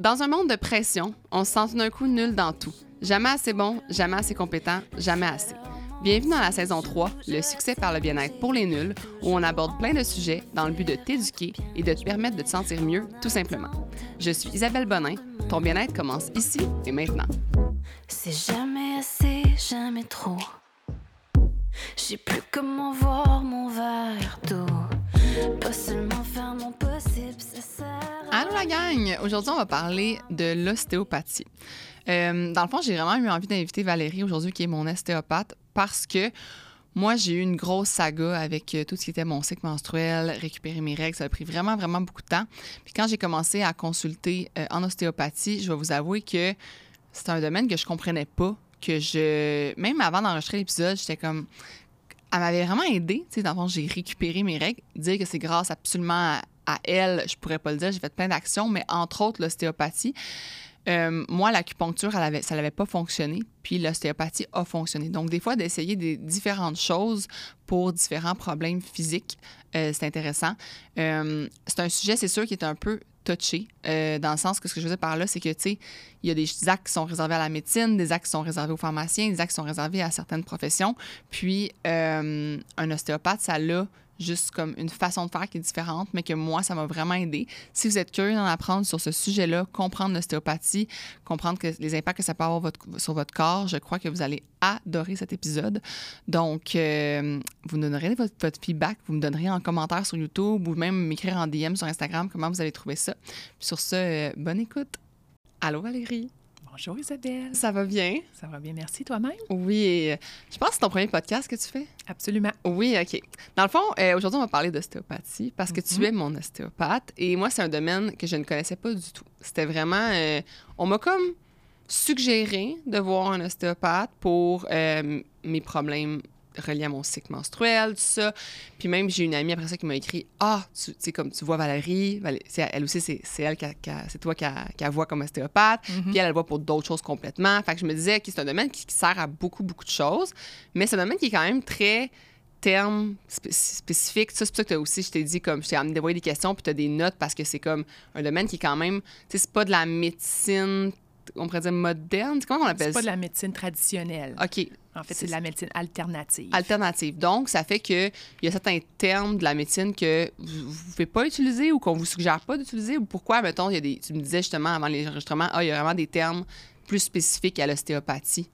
Dans un monde de pression, on se sent tout d'un coup nul dans tout. Jamais assez bon, jamais assez compétent, jamais assez. Bienvenue dans la saison 3, le succès par le bien-être pour les nuls, où on aborde plein de sujets dans le but de t'éduquer et de te permettre de te sentir mieux, tout simplement. Je suis Isabelle Bonin. Ton bien-être commence ici et maintenant. C'est jamais assez, jamais trop. Je sais plus comment voir mon verre d'eau. Allô la gang! Aujourd'hui, on va parler de l'ostéopathie. Euh, dans le fond, j'ai vraiment eu envie d'inviter Valérie aujourd'hui, qui est mon ostéopathe, parce que moi, j'ai eu une grosse saga avec euh, tout ce qui était mon cycle menstruel, récupérer mes règles. Ça a pris vraiment, vraiment beaucoup de temps. Puis quand j'ai commencé à consulter euh, en ostéopathie, je vais vous avouer que c'est un domaine que je comprenais pas, que je... Même avant d'enregistrer l'épisode, j'étais comme... Elle m'avait vraiment aidé. Tu sais, j'ai récupéré mes règles. Dire que c'est grâce absolument à, elle, je pourrais pas le dire. J'ai fait plein d'actions, mais entre autres, l'ostéopathie. Euh, moi, l'acupuncture, ça n'avait pas fonctionné, puis l'ostéopathie a fonctionné. Donc, des fois, d'essayer des différentes choses pour différents problèmes physiques, euh, c'est intéressant. Euh, c'est un sujet, c'est sûr, qui est un peu touché, euh, dans le sens que ce que je veux dire par là, c'est que, tu sais, il y a des actes qui sont réservés à la médecine, des actes qui sont réservés aux pharmaciens, des actes qui sont réservés à certaines professions. Puis, euh, un ostéopathe, ça l'a juste comme une façon de faire qui est différente, mais que moi, ça m'a vraiment aidé. Si vous êtes curieux d'en apprendre sur ce sujet-là, comprendre l'ostéopathie, comprendre les impacts que ça peut avoir sur votre corps, je crois que vous allez adorer cet épisode. Donc, euh, vous nous donnerez votre, feedback, vous me donnerez en commentaire sur YouTube ou même m'écrire en DM sur Instagram comment vous allez trouver ça. Puis sur ce, euh, bonne écoute. Allô Valérie, Bonjour Isabelle. ça va bien? Ça va bien, merci toi-même? Oui, euh, je pense que c'est ton premier podcast que tu fais? Absolument. Oui, OK. Dans le fond, euh, aujourd'hui, on va parler d'ostéopathie parce que tu Mhm. es mon ostéopathe et moi, c'est un domaine que je ne connaissais pas du tout. C'était vraiment. euh, on m'a comme suggéré de voir un ostéopathe pour euh, mes problèmes reliés à mon cycle menstruel, tout ça. Puis même, j'ai une amie après ça qui m'a écrit Ah, tu sais, comme tu vois Valérie, Valé- c'est- elle aussi, c'est elle, qui c'est toi qui a, qui a voit comme ostéopathe. Mhm. Puis elle, elle voit pour d'autres choses complètement. Fait que je me disais que c'est un domaine qui, qui sert à beaucoup, beaucoup de choses, mais c'est un domaine qui est quand même très terme spé- spécifique. C'est pour ça que t'as aussi, je t'ai dit, comme, je t'ai amené des questions, puis tu as des notes parce que c'est comme un domaine qui est quand même, tu sais, c'est pas de la médecine, on pourrait dire moderne. Comment on appelle C'est pas ça? de la médecine traditionnelle. OK, En fait, c'est c'est de la médecine alternative. alternative. Donc, ça fait qu'il y a certains termes de la médecine que vous ne pouvez pas utiliser ou qu'on vous suggère pas d'utiliser. Ou pourquoi, mettons, il y a des, tu me disais justement avant les enregistrements, ah, il y a vraiment des termes plus spécifiques à l'ostéopathie.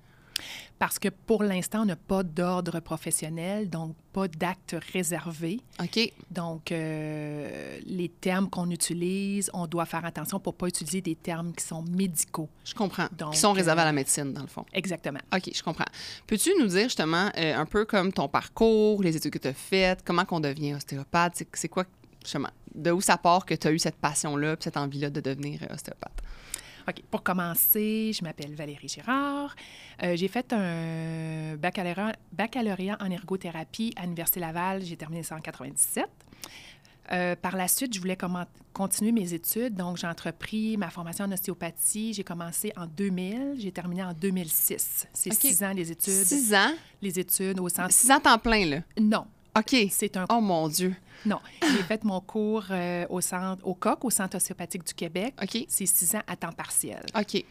Parce que pour l'instant, on n'a pas d'ordre professionnel, donc pas d'acte réservé. OK, Donc, euh, les termes qu'on utilise, on doit faire attention pour pas utiliser des termes qui sont médicaux. je comprends. Donc, qui sont réservés euh, à la médecine, dans le fond. Exactement. OK, je comprends. Peux-tu nous dire justement euh, un peu comme ton parcours, les études que tu as faites, comment qu'on devient ostéopathe? C'est, quoi, justement, de où ça part que tu as eu cette passion-là cette envie-là de devenir ostéopathe? OK. Pour commencer, je m'appelle Valérie Girard. Euh, j'ai fait un baccalauréat, baccalauréat en ergothérapie à l'Université Laval. J'ai terminé ça en 97. Euh, par la suite, je voulais continuer mes études, donc j'ai entrepris ma formation en ostéopathie. J'ai commencé en 2000, j'ai terminé en 2006. C'est OK. six ans les études. Six ans? Les études au centre. Six ans temps plein, là? Non, OK. c'est un. Oh mon Dieu. Non, j'ai fait mon cours euh, au centre, au COC, au Centre ostéopathique du Québec. OK. C'est six ans à temps partiel. OK.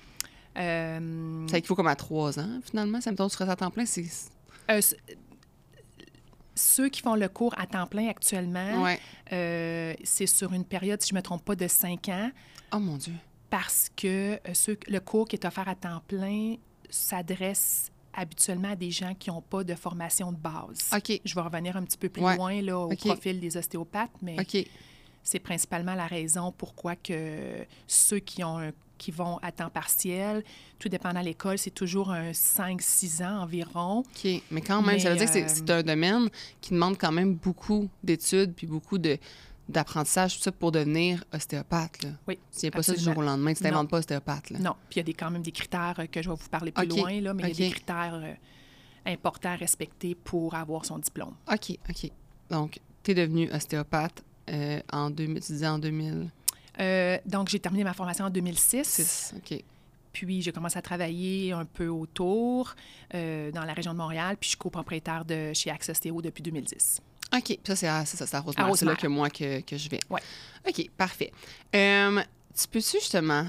Euh, Ça équivaut comme à trois ans, finalement. Ça me tombe sur à temps plein, c'est. Euh, ceux qui font le cours à temps plein actuellement, Ouais. c'est sur une période, si je ne me trompe pas, de cinq ans, Oh mon Dieu. parce que ceux- le cours qui est offert à temps plein s'adresse habituellement à des gens qui n'ont pas de formation de base. OK. Je vais revenir un petit peu plus Ouais. loin là, au profil des ostéopathes, mais c'est principalement la raison pourquoi que ceux qui ont un- qui vont à temps partiel, tout dépendant de l'école, c'est toujours un 5-6 ans environ. OK. Mais quand même, ça veut dire que c'est, euh, c'est un domaine qui demande quand même beaucoup d'études puis beaucoup de, d'apprentissage, tout ça, pour devenir ostéopathe. Là. Oui, viens pas ça du jour au lendemain. Tu t'inventes pas ostéopathe. Là. Non, puis il y a des, quand même des critères euh, que je vais vous parler plus loin, là, mais il y a des critères euh, importants à respecter pour avoir son diplôme. OK, OK. Donc, tu es devenu ostéopathe euh, en 2000, tu disais en 2006. Euh, donc, j'ai terminé ma formation en 2006, OK. puis j'ai commencé à travailler un peu autour euh, dans la région de Montréal, puis je suis copropriétaire de chez Access Théo depuis 2010. OK. Ça, c'est à, ça, c'est à Rosemère. À C'est là que moi que, que je vais. Ouais. OK, parfait. Euh, tu peux-tu justement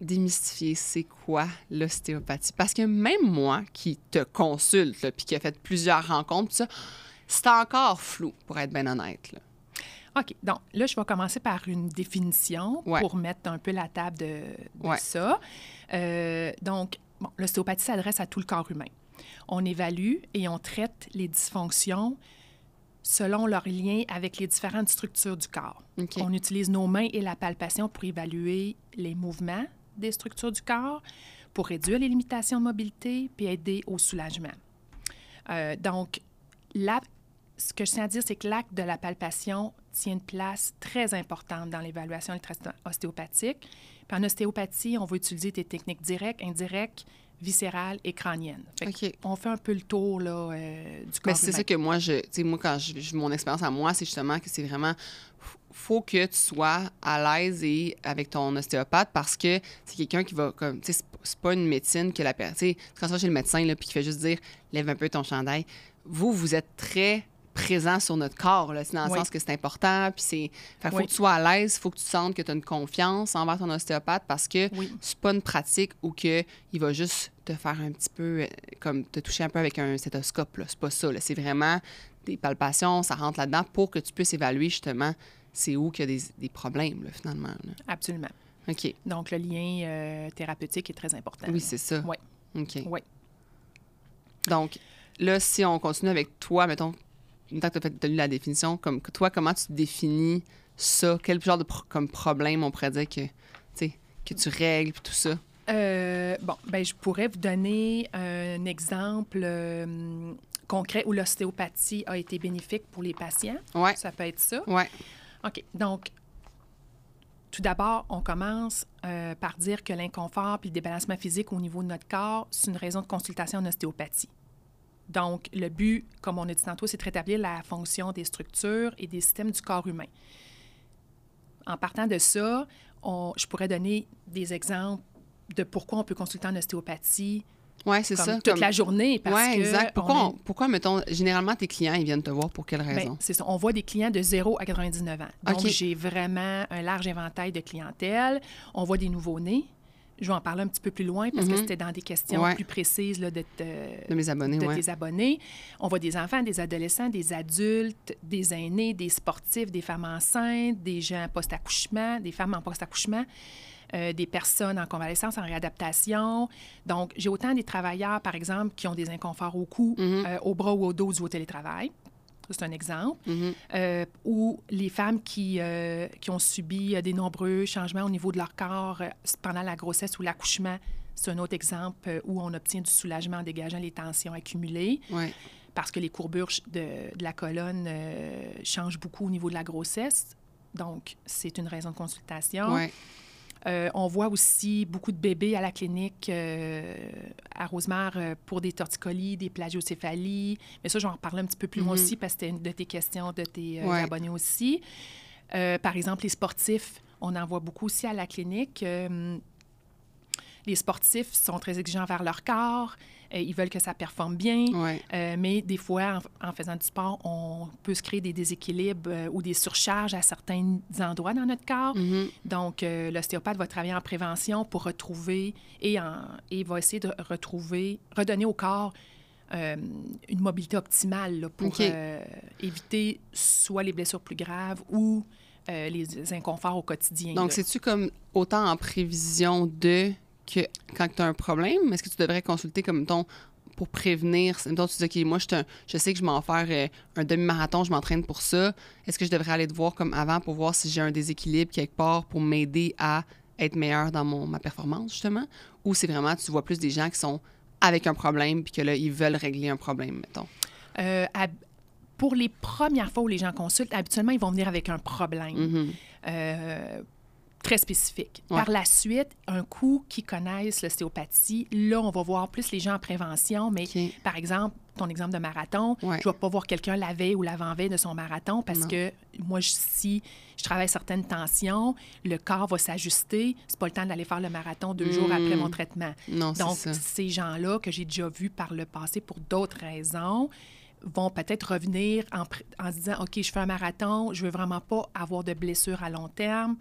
démystifier c'est quoi l'ostéopathie? Parce que même moi, qui te consulte, là, puis qui a fait plusieurs rencontres, ça, c'est encore flou, pour être bien honnête. là. OK. Donc, là, je vais commencer par une définition Ouais. pour mettre un peu la table de, de Ouais. ça. Euh, donc, bon, l'ostéopathie s'adresse à tout le corps humain. On évalue et on traite les dysfonctions selon leur lien avec les différentes structures du corps. On utilise nos mains et la palpation pour évaluer les mouvements des structures du corps, pour réduire les limitations de mobilité, puis aider au soulagement. Euh, donc, la- ce que je tiens à dire, c'est que l'acte de la palpation tient une place très importante dans l'évaluation. Puis en ostéopathie, on va utiliser des techniques directes, indirectes, viscérales et. Fait OK. On fait un peu le tour là, euh, du corps c'est ça que moi, je, moi, quand je, mon expérience à moi, c'est justement que c'est vraiment, faut que tu sois à l'aise et avec ton ostéopathe parce que c'est quelqu'un qui va, comme, tu sais, c'est pas une médecine que la personne, tu sais, quand tu vas chez le médecin, là, puis qui fait juste dire, lève un peu ton chandail. Vous, vous êtes très présent sur notre corps, c'est dans le Oui. sens que c'est important, puis c'est, fait, faut Oui. que tu sois à l'aise, faut que tu sentes que tu as une confiance envers ton ostéopathe parce que Oui. c'est pas une pratique où que il va juste te faire un petit peu, euh, comme te toucher un peu avec un stéthoscope. C'est pas ça. C'est vraiment des palpations, ça rentre là-dedans pour que tu puisses évaluer justement c'est où qu'il y a des, des problèmes, là, finalement. là. Absolument. OK. Donc, le lien euh, thérapeutique est très important. Oui, c'est ça. Oui. OK. Oui. Donc, là, si on continue avec toi, mettons, une fois que tu as lu la définition, comme toi, comment tu définis ça? Quel genre de pro- comme problème on pourrait dire que, tu sais, que tu règles puis tout ça? Euh, bon, ben, je pourrais vous donner un exemple euh, concret où l'ostéopathie a été bénéfique pour les patients. Ouais. Ça peut être ça. Ouais. OK. Donc, tout d'abord, on commence euh, par dire que l'inconfort puis le débalancement physique au niveau de notre corps, c'est une raison de consultation en ostéopathie. Donc, le but, comme on a dit tantôt, c'est de rétablir la fonction des structures et des systèmes du corps humain. En partant de ça, on- je pourrais donner des exemples de pourquoi on peut consulter en ostéopathie Ouais, c'est comme ça. toute comme- la journée. Que exact. Pourquoi, on est- on- pourquoi, mettons, généralement, tes clients, ils viennent te voir pour quelle Ben, raison? c'est ça. On voit des clients de 0 à 99 ans. Donc, j'ai vraiment un large éventail de clientèle. On voit des nouveaux-nés. Je vais en parler un petit peu plus loin parce que Mhm. c'était dans des questions Ouais. plus précises là, de, te- de mes abonnés, de ouais. tes abonnés. On voit des enfants, des adolescents, des adultes, des aînés, des sportifs, des femmes enceintes, des gens post-accouchement, des femmes en post-accouchement, euh, des personnes en convalescence, en réadaptation. Donc, j'ai autant des travailleurs, par exemple, qui ont des inconforts au cou, Mhm. euh, au bras ou au dos du au télétravail. C'est un exemple. Euh, ou les femmes qui, euh, qui ont subi euh, des nombreux changements au niveau de leur corps pendant la grossesse ou l'accouchement. C'est un autre exemple où on obtient du soulagement en dégageant les tensions accumulées Ouais. parce que les courbures de, de la colonne euh, changent beaucoup au niveau de la grossesse. Donc, c'est une raison de consultation. Ouais. Euh, on voit aussi beaucoup de bébés à la clinique euh, à Rosemère euh, pour des torticolis, des plagiocéphalies. Mais ça, je vais en reparler un petit peu plus loin Mhm. aussi parce que c'était une de tes questions de tes Ouais. abonnés aussi. Par exemple, les sportifs, on en voit beaucoup aussi à la clinique. Les sportifs sont très exigeants vers leur corps. euh, ils veulent que ça performe bien. Ouais. Euh, mais des fois, en, en faisant du sport, on peut se créer des déséquilibres euh, ou des surcharges à certains endroits dans notre corps. Mhm. Donc, l'ostéopathe va travailler en prévention pour retrouver et, en, et va essayer de retrouver, redonner au corps euh, une mobilité optimale là, pour euh, éviter soit les blessures plus graves ou euh, les inconforts au quotidien. Donc, c'est-tu comme autant en prévision de que quand tu as un problème, est-ce que tu devrais consulter comme ton pour prévenir, mettons, tu dis, OK, moi, je, un- je sais que je m'en faire euh, un demi-marathon, je m'entraîne pour ça. Est-ce que je devrais aller te voir comme avant pour voir si j'ai un déséquilibre quelque part pour m'aider à être meilleur dans mon, ma performance, justement? Ou c'est vraiment, tu vois plus des gens qui sont avec un problème puis que là, ils veulent régler un problème, mettons? Euh, pour les premières fois où les gens consultent, habituellement, ils vont venir avec un problème. Mhm. euh, très spécifique. Ouais. Par la suite, un coup qui connaissent l'ostéopathie, là, on va voir plus les gens en prévention, mais par exemple, ton exemple de marathon, Ouais. je ne vais pas voir quelqu'un la veille ou l'avant-veille de son marathon parce Non. que moi, je- si je travaille certaines tensions, le corps va s'ajuster. C'est pas le temps d'aller faire le marathon deux jours après mon traitement. Non, c'est Donc, ça. ces gens-là que j'ai déjà vus par le passé pour d'autres raisons vont peut-être revenir en, en se disant, OK, je fais un marathon, je veux vraiment pas avoir de blessures à long terme.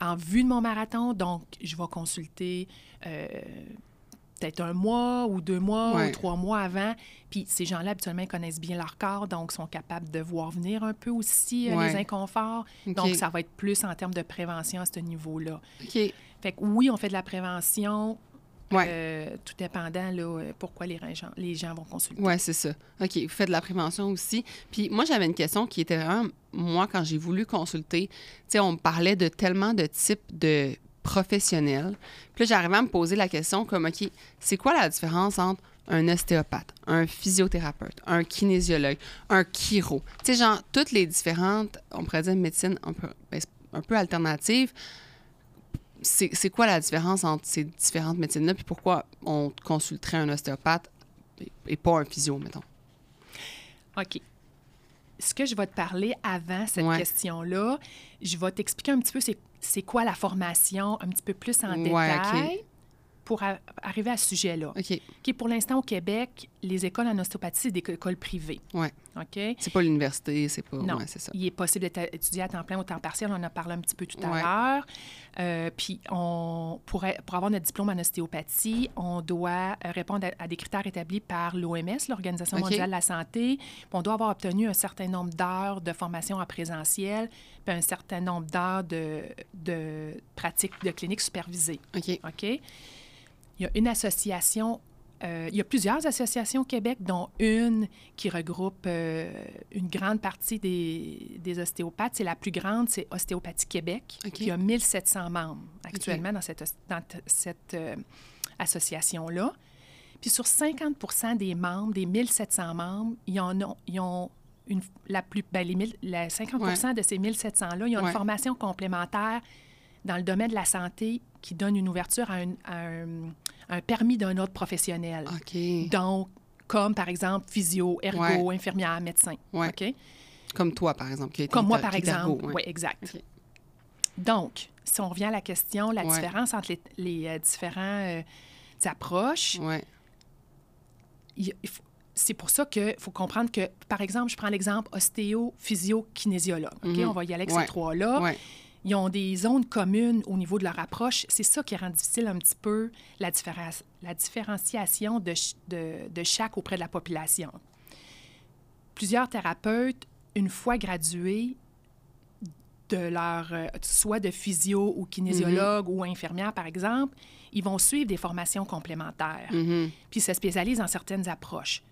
En vue de mon marathon. Donc, je vais consulter euh, peut-être un mois ou deux mois Ouais. ou trois mois avant. Puis ces gens-là, habituellement, connaissent bien leur corps, donc sont capables de voir venir un peu aussi euh, Ouais. les inconforts. Donc, ça va être plus en termes de prévention à ce niveau-là. OK. Fait que oui, on fait de la prévention, Ouais. euh, tout dépendant là, euh, pourquoi les gens, les gens vont consulter. Oui, c'est ça. OK, vous faites de la prévention aussi. Puis moi, j'avais une question qui était vraiment, moi, quand j'ai voulu consulter, tu sais, on me parlait de tellement de types de professionnels. Puis là, j'arrivais à me poser la question comme, OK, c'est quoi la différence entre un ostéopathe, un physiothérapeute, un kinésiologue, un chiro? Tu sais, genre, toutes les différentes, on pourrait dire médecine un peu, ben, un peu alternative. C'est quoi la différence entre ces différentes médecines-là? Puis pourquoi on consulterait un ostéopathe et- et pas un physio, mettons? OK. Ce que je vais te parler avant cette Ouais. question-là, je vais t'expliquer un petit peu c'est, quoi la formation, un petit peu plus en Ouais, détail OK. Pour a- arriver à ce sujet-là. OK. OK, pour l'instant, au Québec, les écoles en ostéopathie, c'est des écoles privées. Ouais. OK? C'est pas l'université, c'est pas. Non. Ouais, c'est ça. Il est possible étudié à temps plein ou temps partiel. On en a parlé un petit peu tout à Ouais. l'heure. Euh, puis, on, pour, a- pour avoir notre diplôme en ostéopathie, on doit répondre à, à des critères établis par l'OMS, l'Organisation mondiale de la santé. Puis on doit avoir obtenu un certain nombre d'heures de formation en présentiel, puis un certain nombre d'heures de, de pratique de clinique supervisée. OK. OK? Il y a une association, euh, il y a plusieurs associations au Québec, dont une qui regroupe euh, une grande partie des, des ostéopathes. C'est la plus grande, c'est Ostéopathie Québec, qui a 1700 membres actuellement dans cette, dans euh, association-là. Puis sur 50% des membres, des 1700 membres, ils en ont, ils ont une, la plus, ben, les mille- la 50 de ces 1700-là, ils ont Ouais. une formation complémentaire dans le domaine de la santé qui donne une ouverture à un, à un- un permis d'un autre professionnel. OK. Donc, comme par exemple physio, ergo, Ouais. infirmière, médecin. Ouais. OK? Comme toi, par exemple. qui Comme moi, par exemple. ouais. Oui, exact. OK. Donc, si on revient à la question, la Ouais. différence entre les, les, euh, différents euh, approches, Ouais. c'est pour ça qu'il faut comprendre que, par exemple, je prends l'exemple ostéo, physio, kinésiologue. OK? Mhm. On va y aller avec Ouais. ces trois-là. Ils ont des zones communes au niveau de leur approche. C'est ça qui rend difficile un petit peu la, différen- la différenciation de, ch- de- de chaque auprès de la population. Plusieurs thérapeutes, une fois gradués de leur, euh, soit de physio ou kinésiologue ou infirmière, par exemple, ils vont suivre des formations complémentaires Mhm. puis se spécialisent dans certaines approches.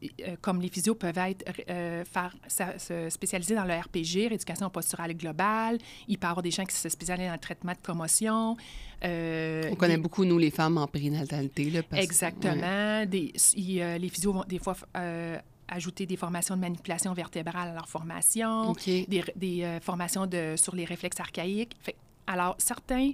Euh, comme les physios peuvent être euh, faire, se spécialiser dans le RPG, rééducation posturale globale. Il peut y avoir des gens qui se spécialisent dans le traitement de commotion. euh, On connaît beaucoup, nous, les femmes en périnatalité. Là, parce- Exactement. ouais. Des, il, euh, les physios vont des fois ajouter des formations de manipulation vertébrale à leur formation, des, des, formations de, sur les réflexes archaïques. Fait- alors, certains,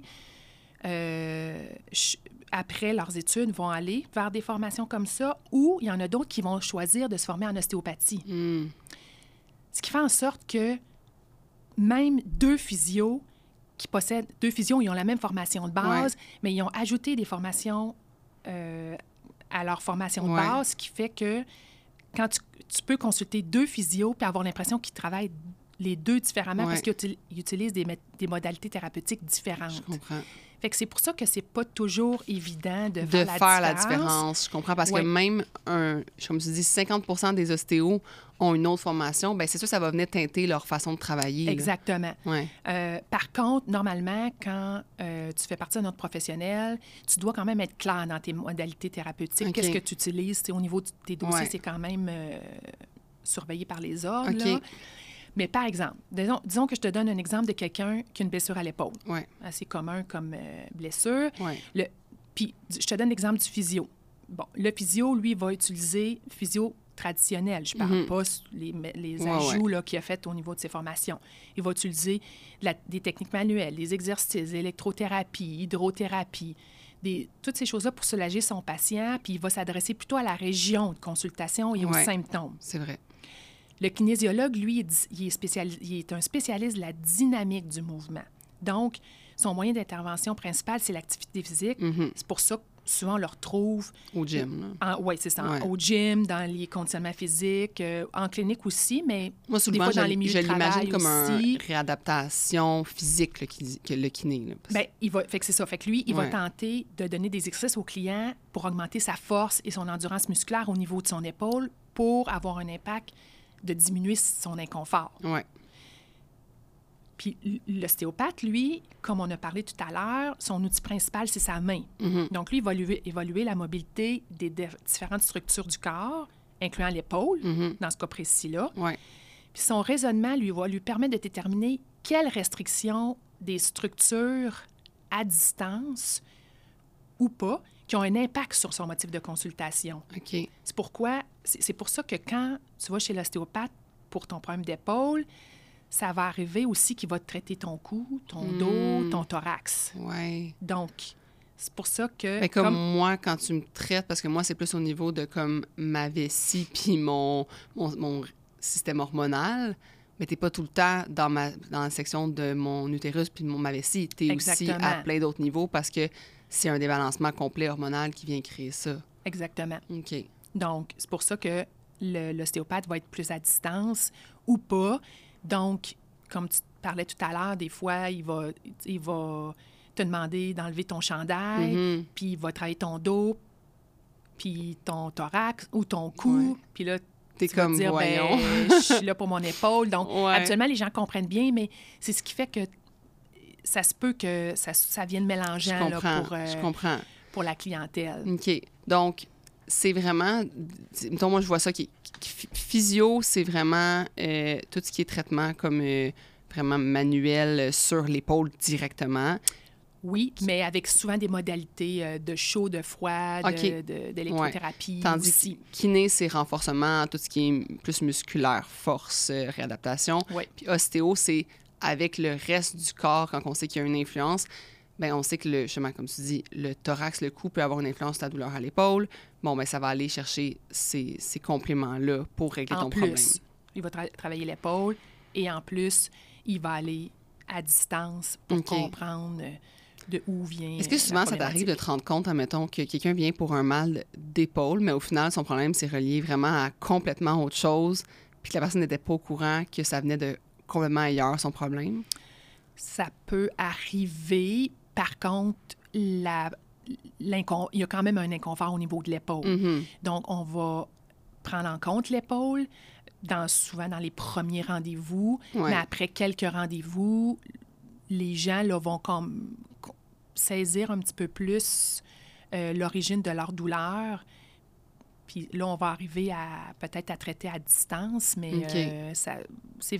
après leurs études, vont aller vers des formations comme ça, ou il y en a d'autres qui vont choisir de se former en ostéopathie. Hmm. Ce qui fait en sorte que même deux physios qui possèdent, deux physios, ils ont la même formation de base, mais ils ont ajouté des formations euh, à leur formation de Ouais. base, ce qui fait que quand tu, tu peux consulter deux physios puis avoir l'impression qu'ils travaillent les deux différemment Ouais. parce qu'ils util- ils utilisent des, des modalités thérapeutiques Je différentes. comprends. Fait que c'est pour ça que c'est pas toujours évident de, De faire, faire la, la différence. Je comprends parce Ouais. que même, un, comme tu dis, 50% des ostéos ont une autre formation. Ben c'est sûr, ça va venir teinter leur façon de travailler. Exactement. Ouais. Euh, par contre, normalement, quand euh, tu fais partie d'un autre professionnel, tu dois quand même être clair dans tes modalités thérapeutiques. Qu'est-ce que tu utilises? Au niveau de tes dossiers, Ouais. c'est quand même euh, surveillé par les ordres. Mais par exemple, disons, disons que je te donne un exemple de quelqu'un qui a une blessure à l'épaule. Ouais. Assez commun comme euh, blessure. Ouais. Le, puis, je te donne l'exemple du physio. Bon, le physio, lui, va utiliser physio traditionnel. Je parle Mhm. pas les, Ouais, ajouts là, qu'il a fait au niveau de ses formations. Il va utiliser la- des techniques manuelles, des exercices, électrothérapie, hydrothérapie, des, toutes ces choses-là pour soulager son patient, puis il va s'adresser plutôt à la région de consultation et aux Ouais. symptômes. C'est vrai. Le kinésiologue, lui, il est, il est spécialis- il est un spécialiste de la dynamique du mouvement. Donc, son moyen d'intervention principal, c'est l'activité physique. Mhm. C'est pour ça souvent, on le retrouve Au gym, oui, c'est ça, Ouais. au gym, dans les conditionnements physiques, euh, en clinique aussi, mais Moi, souvent, fois, je, dans les milieux je de l'imagine travail comme aussi. une réadaptation physique, le, ki- que le kiné. Là, parce- Ben, il va, fait que c'est ça. Fait que lui, il Ouais. va tenter de donner des exercices au client pour augmenter sa force et son endurance musculaire au niveau de son épaule pour avoir un impact de diminuer son inconfort. ouais. Puis l'ostéopathe, lui, comme on a parlé tout à l'heure, son outil principal, c'est sa main. Mhm. Donc, lui, il va évaluer, évaluer la mobilité des différentes structures du corps, incluant l'épaule, Mhm. dans ce cas précis-là. Ouais. Puis son raisonnement lui va lui permettre de déterminer quelles restrictions des structures à distance ou pas qui ont un impact sur son motif de consultation. C'est pourquoi, c'est pour ça que quand tu vas chez l'ostéopathe pour ton problème d'épaule, ça va arriver aussi qu'il va te traiter ton cou, ton dos, Mm. ton thorax. Ouais. Donc, c'est pour ça que... Mais comme, moi, quand tu me traites, parce que moi, c'est plus au niveau de comme ma vessie puis mon, mon, mon système hormonal, mais t'es pas tout le temps dans, ma, dans la section de mon utérus puis de mon, ma vessie. T'es aussi à plein d'autres niveaux parce que c'est un débalancement complet hormonal qui vient créer ça. Exactement. OK. Donc, c'est pour ça que l'ostéopathe va être plus à distance ou pas. Donc, comme tu parlais tout à l'heure, des fois, il va, il va te demander d'enlever ton chandail, Mhm. puis il va travailler ton dos, puis ton thorax ou ton cou. Ouais. Puis là, T'es tu vas comme, dire, voyons. ben, je suis là pour mon épaule. Donc, Ouais. habituellement, les gens comprennent bien, mais c'est ce qui fait que ça se peut que ça, ça vienne Je mélangeant là, comprends. pour, euh, Je comprends. pour la clientèle. OK. Donc, c'est vraiment. Mettons, moi, je vois ça qui. qui- physio, c'est vraiment euh, tout ce qui est traitement comme euh, vraiment manuel euh, sur l'épaule directement. Oui, mais avec souvent des modalités de chaud, de froid, de- OK. de- d'électrothérapie Tandis aussi. que kiné, c'est renforcement, tout ce qui est plus musculaire, force, réadaptation. Puis ostéo, c'est avec le reste du corps, quand on sait qu'il y a une influence, ben on sait que, le, justement, comme tu dis, le thorax, le cou peut avoir une influence sur ta douleur à l'épaule. Bon, ben ça va aller chercher ces, ces compléments-là pour régler en ton plus, problème. il va tra- travailler l'épaule et en plus, il va aller à distance pour comprendre euh, de où vient. Est-ce que souvent la ça t'arrive de te rendre compte, admettons, que quelqu'un vient pour un mal d'épaule, mais au final, son problème, c'est relié vraiment à complètement autre chose, puis que la personne n'était pas au courant que ça venait de complètement ailleurs, son problème? Ça peut arriver. Par contre, la, il y a quand même un inconfort au niveau de l'épaule. Mhm. Donc, on va prendre en compte l'épaule, dans, souvent dans les premiers rendez-vous, Ouais. mais après quelques rendez-vous, les gens là, vont comme co- saisir un petit peu plus euh, l'origine de leur douleur. Puis là, on va arriver à peut-être à traiter à distance, mais euh, ça, c'est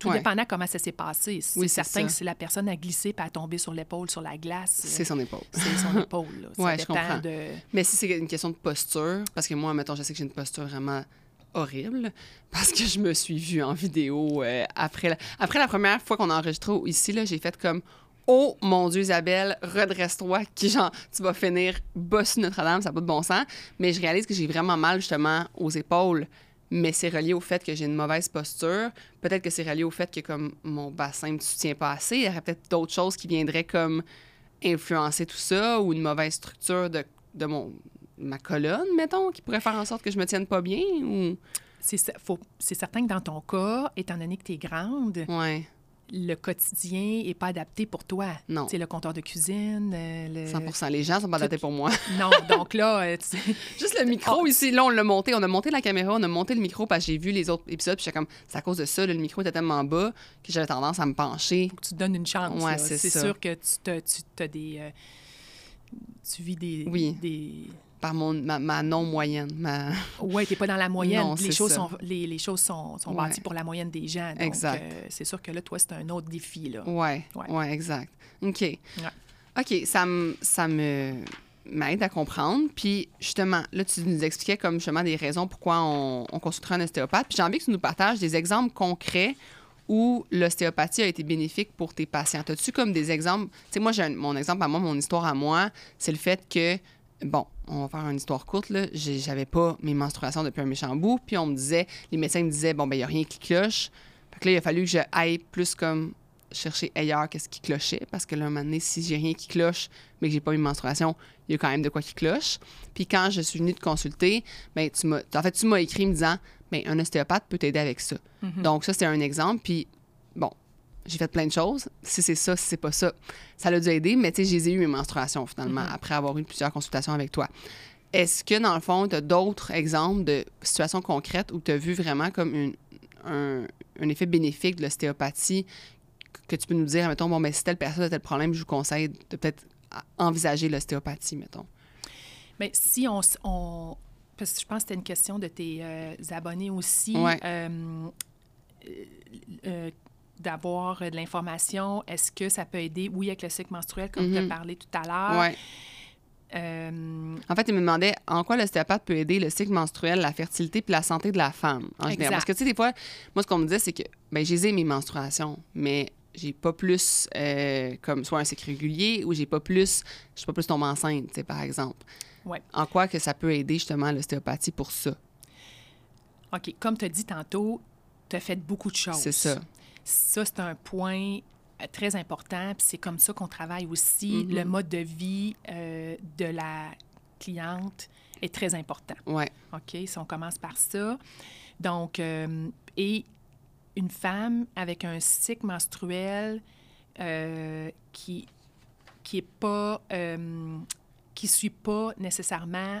tout Ouais. dépendant comment ça s'est passé. C'est Oui, c'est certain ça. que si la personne a glissé et a tombé sur l'épaule, sur la glace, C'est euh, son épaule. c'est son épaule. là. Ça Ouais, je comprends. de... Mais si c'est une question de posture, parce que moi, mettons, je sais que j'ai une posture vraiment horrible, parce que je me suis vue en vidéo euh, après, la, après la première fois qu'on a enregistré ici, j'ai fait comme Oh mon Dieu, Isabelle, redresse-toi, qui genre, tu vas finir boss Notre-Dame, ça n'a pas de bon sens. Mais je réalise que j'ai vraiment mal justement aux épaules. Mais c'est relié au fait que j'ai une mauvaise posture. Peut-être que c'est relié au fait que comme mon bassin ne me soutient pas assez. Il y aurait peut-être d'autres choses qui viendraient comme influencer tout ça ou une mauvaise structure de, de mon, ma colonne, mettons, qui pourrait faire en sorte que je me tienne pas bien ou... C'est certain que dans ton cas, étant donné que tu es grande, Ouais, le quotidien n'est pas adapté pour toi. Non. C'est le comptoir de cuisine. euh, le... 100 Les gens sont pas adaptés pour moi. Non, donc là, euh, tu- Juste le micro Oh. ici, là, on l'a monté. On a monté la caméra, on a monté le micro parce que j'ai vu les autres épisodes, puis j'étais comme, c'est à cause de ça, là, le micro était tellement bas que j'avais tendance à me pencher. faut que tu te donnes une chance. Ouais, c'est sûr que tu te- tu as des. euh, tu vis des. Oui. des... Par mon, ma, ma non-moyenne. Ma... Ouais, t'es pas dans la moyenne. Non, les, choses ça. sont, les, les choses sont, sont Ouais. bâties pour la moyenne des gens. Donc, Exact. euh, c'est sûr que là, toi, c'est un autre défi. Là. Ouais, Ouais. exact. OK. OK, ça me, ça me m'aide à comprendre. Puis justement, là, tu nous expliquais comme justement des raisons pourquoi on, on consulterait un ostéopathe. Puis j'ai envie que tu nous partages des exemples concrets où l'ostéopathie a été bénéfique pour tes patients. As-tu comme des exemples? Tu sais, moi, j'ai mon exemple à moi, mon histoire à moi, c'est le fait que, bon, on va faire une histoire courte, là. J'avais pas mes menstruations depuis un méchant bout. Puis on me disait, les médecins me disaient, bon, ben, il n'y a rien qui cloche. Fait que là, il a fallu que je aille plus comme chercher ailleurs qu'est-ce qui clochait, parce que là, un moment donné, si j'ai rien qui cloche, mais que j'ai pas eu de menstruation, il y a quand même de quoi qui cloche. Puis quand je suis venue te consulter, ben, tu m'as, en fait, tu m'as écrit me disant, ben, un ostéopathe peut t'aider avec ça. Donc, ça, c'était un exemple. Puis, bon, j'ai fait plein de choses. Si c'est ça, si c'est pas ça, ça l'a dû aider, mais tu sais, j'ai eu mes menstruations finalement, après avoir eu plusieurs consultations avec toi. Est-ce que, dans le fond, tu as d'autres exemples de situations concrètes où tu as vu vraiment comme une, un, un effet bénéfique de l'ostéopathie que tu peux nous dire, mettons, bon, ben, si telle personne a tel problème, je vous conseille de peut-être envisager l'ostéopathie, mettons? Mais si on, s- on- Parce que je pense que c'était une question de tes euh, abonnés aussi. Ouais. euh, euh, d'avoir de l'information, est-ce que ça peut aider, oui, avec le cycle menstruel, comme tu as Mhm. parlé tout à l'heure. Ouais. Euh, En fait, il me demandait en quoi l'ostéopathe peut aider le cycle menstruel, la fertilité puis la santé de la femme en général. Parce que, tu sais, des fois, moi, ce qu'on me disait, c'est que ben, j'ai ai mes menstruations, mais j'ai pas plus euh, comme soit un cycle régulier ou j'ai pas plus, je suis pas plus tombée enceinte, par exemple. Ouais. En quoi que ça peut aider justement l'ostéopathie pour ça? OK, comme tu as dit tantôt, tu as fait beaucoup de choses. C'est ça. Ça, c'est un point euh, très important. Puis c'est comme ça qu'on travaille aussi. Mhm. Le mode de vie euh, de la cliente est très important. Ouais. OK? Si on commence par ça. Donc, euh, et une femme avec un cycle menstruel euh, qui qui est pas qui suit pas nécessairement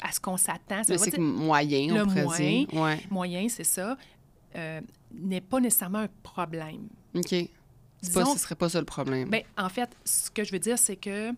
à ce qu'on s'attend. Ça Le cycle dire- moyen, le on moyen. dire. Ouais. moyen, c'est ça, euh, n'est pas nécessairement un problème. OK. C'est pas, Disons- ce serait pas ça le problème. Bien, en fait, ce que je veux dire, c'est que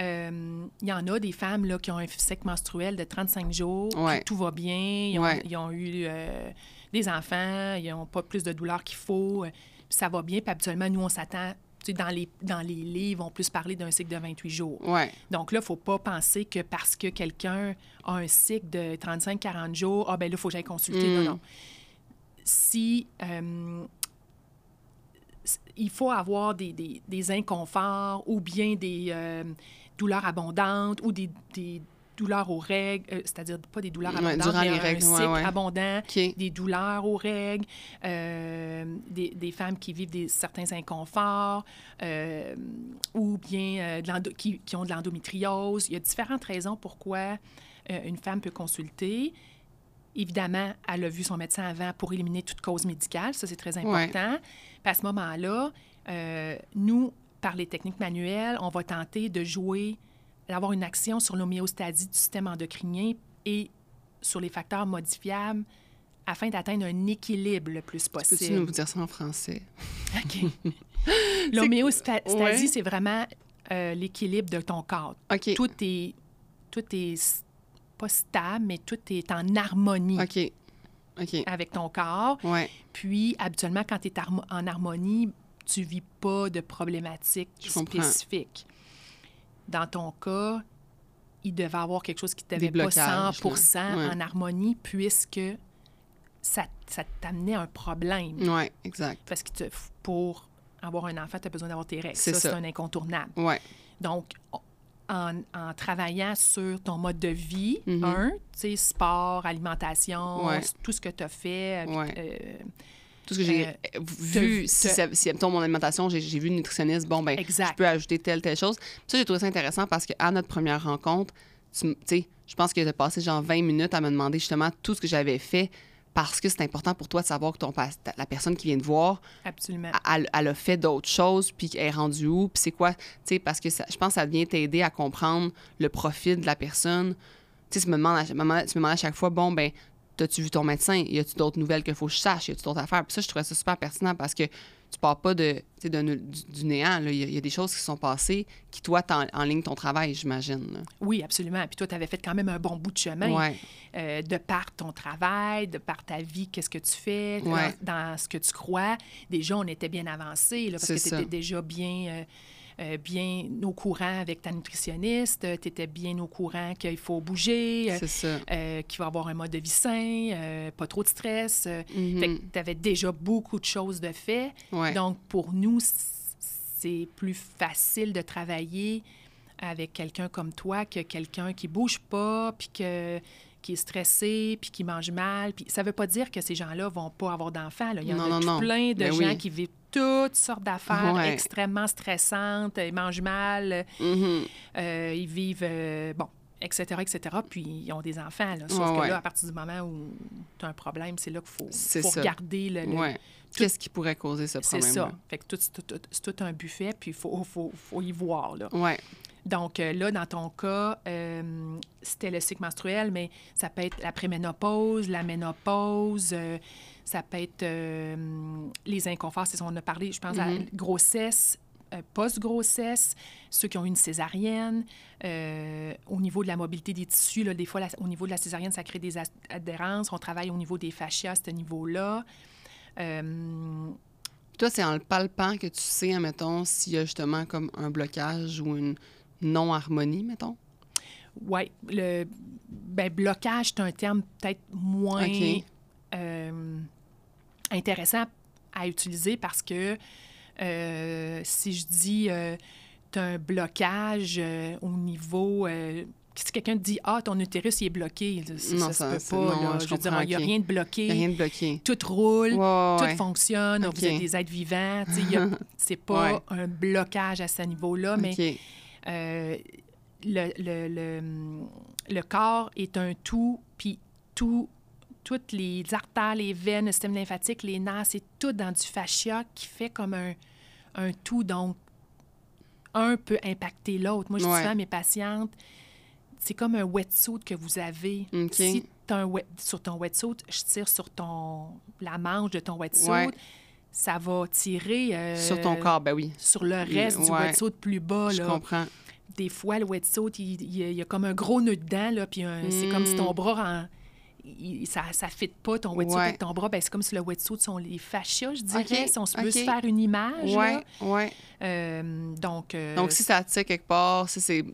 euh, il y en a des femmes là, qui ont un cycle menstruel de 35 jours, Ouais. tout va bien, ils ont, Ouais. ils ont eu euh, des enfants, ils n'ont pas plus de douleur qu'il faut, euh, ça va bien, puis habituellement, nous, on s'attend, dans les, dans les livres, on plus parler d'un cycle de 28 jours. Ouais. Donc là, il ne faut pas penser que parce que quelqu'un a un cycle de 35-40 jours, ah ben là, il faut que j'aille consulter. Mm. Non, non. Si euh, il faut avoir des, des- des inconforts ou bien des euh, douleurs abondantes ou des, des douleurs aux règles, euh, c'est-à-dire pas des douleurs Ouais, abondantes, durant mais les règles, ouais, cycle ouais. abondant, OK. des douleurs aux règles, euh, des, femmes qui vivent des, certains inconforts, ou bien de qui, qui ont de l'endométriose. Il y a différentes raisons pourquoi une femme peut consulter. Évidemment, elle a vu son médecin avant pour éliminer toute cause médicale. Ça, c'est très important. Puis à ce moment-là, euh, nous, par les techniques manuelles, on va tenter de jouer, d'avoir une action sur l'homéostasie du système endocrinien et sur les facteurs modifiables afin d'atteindre un équilibre le plus Peux-tu possible. nous dire ça en français? OK. L'homéostasie, Ouais. c'est vraiment euh, l'équilibre de ton corps. OK. Tout est, tout est pas stable, mais tout est en harmonie OK. OK. avec ton corps. Ouais. Puis, habituellement, quand tu es en harmonie, tu vis pas de problématiques spécifiques. Dans ton cas, il devait avoir quelque chose qui t'avait pas blocages, 100 là. Ouais. en harmonie, puisque ça, ça t'amenait un problème. Ouais, exact. Parce que te- pour avoir un enfant, tu as besoin d'avoir tes règles. C'est Ça, c'est ça. un incontournable. Ouais. Donc, on- en, en travaillant sur ton mode de vie, Mhm. un, tu sais, sport, alimentation, Ouais. tout ce que tu as fait, euh, Ouais. euh, Tout ce que j'ai Euh, vu, te- si, ça, si mettons, mon alimentation, j'ai j'ai vu une nutritionniste, bon, ben, Exact. je peux ajouter telle, telle chose. Ça, j'ai trouvé ça intéressant parce qu'à notre première rencontre, tu sais, je pense que de passer genre 20 minutes à me demander justement tout ce que j'avais fait parce que c'est important pour toi de savoir que ton, la personne qui vient te voir, absolument. elle, elle a fait d'autres choses, puis elle est rendue où, puis c'est quoi, tu sais, parce que ça- je pense que ça vient t'aider à comprendre le profil de la personne. Tu sais, tu me demandes à, tu me demandes- tu me demandes à chaque fois, bon, ben, t'as-tu vu ton médecin? Y a-tu d'autres nouvelles qu'il faut que je sache? Y a-tu d'autres affaires? Puis ça, je trouvais ça super pertinent parce que tu pars pas de, du, du néant. Il y, a- y a des choses qui sont passées qui, toi, en ligne ton travail, j'imagine. Oui, absolument. Puis toi, tu avais fait quand même un bon bout de chemin. Ouais. euh, de par ton travail, de par ta vie, qu'est-ce que tu fais, dans- Ouais. dans, ce que tu crois. Déjà, on était bien avancé, là, parce que tu étais déjà bien, euh, euh, bien au courant avec ta nutritionniste, tu étais bien au courant qu'il faut bouger, euh, euh, qu'il va avoir un mode de vie sain, euh, pas trop de stress. euh, Mhm. Que tu avais déjà beaucoup de choses de fait. Ouais. Donc, pour nous, c'est plus facile de travailler avec quelqu'un comme toi que quelqu'un qui bouge pas, puis que, qui est stressé, puis qui mange mal. Puis ça veut pas dire que ces gens-là vont pas avoir d'enfants. là. Il y en Non, a non, tout non. plein de Ben gens oui. qui vivent toutes sortes d'affaires Ouais. extrêmement stressantes. Ils mangent mal, Mhm. euh, ils vivent, euh, bon, etc., etc. Puis ils ont des enfants. Là. Sauf Ouais, que là, à partir du moment où tu as un problème, c'est là qu'il faut, C'est faut regarder le, le- Ouais. Qu'est-ce qui pourrait causer ce C'est problème ça. Fait que tout, c'est tout- c'est tout un buffet, puis il faut, faut, faut y voir. Là. Ouais. Donc euh, là, dans ton cas, euh, c'était le cycle menstruel, mais ça peut être la préménopause, la ménopause, euh, ça peut être euh, les inconforts, c'est ce qu'on a parlé, je pense, à la Mhm. grossesse, euh, post-grossesse, ceux qui ont eu une césarienne, euh, au niveau de la mobilité des tissus, là, des fois, la- au niveau de la césarienne, ça crée des adhérences. On travaille au niveau des fascias à ce niveau-là. Euh, Toi, c'est en le palpant que tu sais, admettons, s'il y a justement comme un blocage ou une non-harmonie, mettons? Oui, le ben, blocage, c'est un terme peut-être moins OK. Euh, intéressant à utiliser parce que euh, si je dis tu as un blocage euh, au niveau. euh, si quelqu'un te dit Ah, ton utérus il est bloqué, ça, ça, Non, se ça- peut c'est- pas. non, là. je je veux dire, il n'y a rien de bloqué. a rien de bloqué. Tout roule, tout ouais. fonctionne, OK. vous êtes des êtres vivants. C'est pas Ouais. un blocage à ce niveau-là, mais euh, le, le, le, le corps est un tout, puis tout, toutes les artères, les veines, le système lymphatique, les nerfs, c'est tout dans du fascia qui fait comme un, un tout. Donc, un peut impacter l'autre. Moi, je dis Ouais. souvent à mes patientes, c'est comme un wetsuit que vous avez. OK. Si t'as un wet, sur ton wetsuit, je tire sur ton, la manche de ton wetsuit, Ouais. ça va tirer euh, Sur ton corps, ben oui. sur le reste du Ouais. wetsuit plus bas. Je là comprends. des fois, le wetsuit, il, il y a- il y a comme un gros nœud dedans, là, puis c'est comme si ton bras, en- il- ça ne fit pas, ton wetsuit Ouais. avec ton bras. Ben, c'est comme si le wetsuit sont les fascias, je dirais, OK, si on se peut OK. se faire une image. Ouais, ouais. Euh, donc, euh, Donc, si ça tire quelque part, si c'est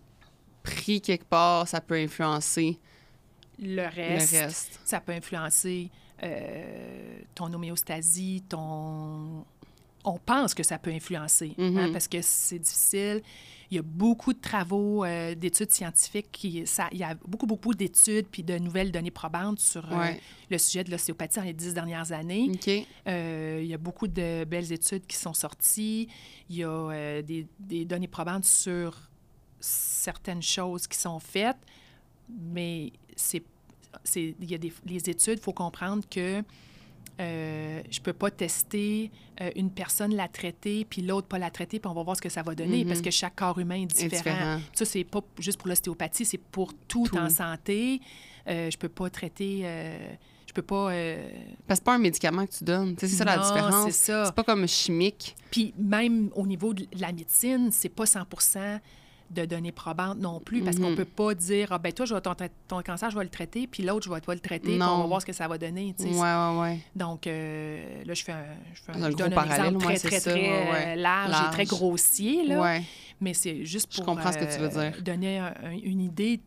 pris quelque part, ça peut influencer le reste, le reste. ça peut influencer euh, ton homéostasie, ton... On pense que ça peut influencer, hein, Mhm. parce que c'est difficile. Il y a beaucoup de travaux, euh, d'études scientifiques, qui, ça, il y a beaucoup, beaucoup d'études puis de nouvelles données probantes sur euh, Ouais. le sujet de l'ostéopathie dans les dix dernières années. Euh, il y a beaucoup de belles études qui sont sorties. Il y a des, des données probantes sur certaines choses qui sont faites, mais c'est, c'est, il y a des les études, il faut comprendre que euh, je peux pas tester euh, une personne la traiter puis l'autre pas la traiter puis on va voir ce que ça va donner Mhm. parce que chaque corps humain est différent. différent. Ça c'est pas juste pour l'ostéopathie, c'est pour tout, Tout. en santé. Euh, je peux pas traiter, euh, je peux pas. euh, Parce que c'est pas un médicament que tu donnes. C'est ça la différence. c'est ça. C'est pas comme chimique. Puis même au niveau de la médecine, c'est pas 100 de données probantes non plus, parce qu'on Mhm. peut pas dire, ah ben toi, je vais ton, cancer, je vais le traiter, puis l'autre, je vais le traiter, puis on va Non. voir ce que ça va donner. Ouais, ouais, ouais. Donc, euh, là, je fais un, je fais un- C'est un je gros donne un parallèle, exemple très, très, ça, très ouais, large, et très grossier, là. Ouais. Mais c'est juste Je pour comprends ce que tu veux euh, dire. donner un- un- une idée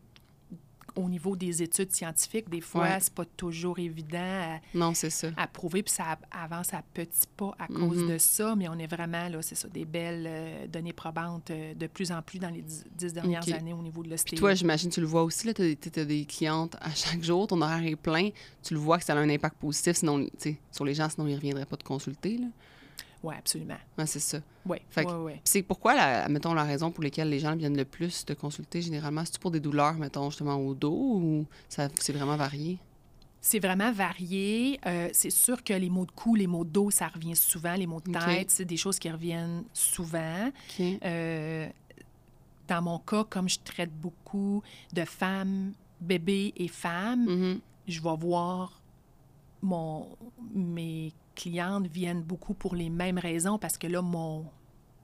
au niveau des études scientifiques. Des fois, Ouais. c'est pas toujours évident à, Non, ça. à prouver, puis ça avance à petits pas à cause Mhm. de ça, mais on est vraiment, là, c'est ça, des belles euh, données probantes euh, de plus en plus dans les dix, dix dernières années au niveau de Puis l'ostéo. toi, j'imagine, tu le vois aussi, là, tu as, des clientes à chaque jour, ton horaire est plein, tu le vois que ça a un impact positif sinon, sur les gens, sinon ils ne reviendraient pas te consulter. Là. Oui, absolument. Ouais, c'est ça. Oui, oui. Puis c'est pourquoi, la, mettons, la raison pour laquelle les gens viennent le plus te consulter, généralement, c'est pour des douleurs, mettons, justement, au dos ou c'est vraiment varié? C'est vraiment varié. Euh, c'est sûr que les maux de cou, les maux de dos, ça revient souvent. Les maux de tête, c'est des choses qui reviennent souvent. Euh, dans mon cas, comme je traite beaucoup de femmes, bébés et femmes, Mhm. je vais voir mon, mes clientes viennent beaucoup pour les mêmes raisons parce que là, mon,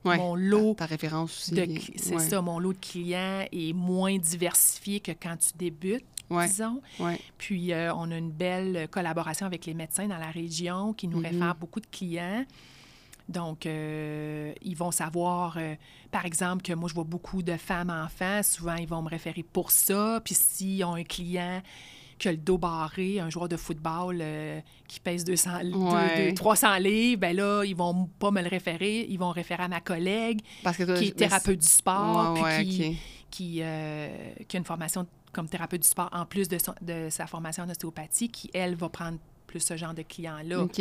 Ouais. mon lot Ta, ta référence aussi. c'est ouais. ça, mon lot de clients est moins diversifié que quand tu débutes, Ouais. disons. Ouais. Puis, euh, on a une belle collaboration avec les médecins dans la région qui nous Mhm. réfèrent beaucoup de clients. Donc, euh, ils vont savoir, euh, par exemple, que moi, je vois beaucoup de femmes enfants. Souvent, ils vont me référer pour ça. Puis, s'ils ont un client qui a le dos barré, un joueur de football euh, qui pèse 200, deux- Ouais. deux- 300 livres, ben là, ils vont pas me le référer. Ils vont référer à ma collègue Parce que toi, qui est thérapeute du sport, Ouais, qui, euh, qui a une formation comme thérapeute du sport en plus de, son- de sa formation en ostéopathie, qui, elle, va prendre plus ce genre de clients-là. OK.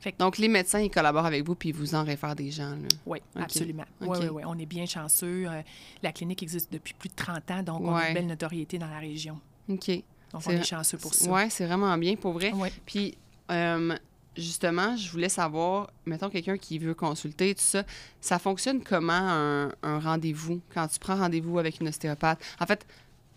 Fait que- Donc, les médecins, ils collaborent avec vous puis ils vous en réfèrent des gens. Là. Oui, absolument. Oui, oui, oui. On est bien chanceux. Euh, la clinique existe depuis plus de 30 ans, donc on a une belle notoriété dans la région. OK. Donc, C'est- on est chanceux pour ça. Oui, c'est vraiment bien pour vrai. Ouais. Puis, euh, justement, je voulais savoir, mettons quelqu'un qui veut consulter, tout ça, ça fonctionne comment un, un rendez-vous? Quand tu prends rendez-vous avec une ostéopathe? En fait,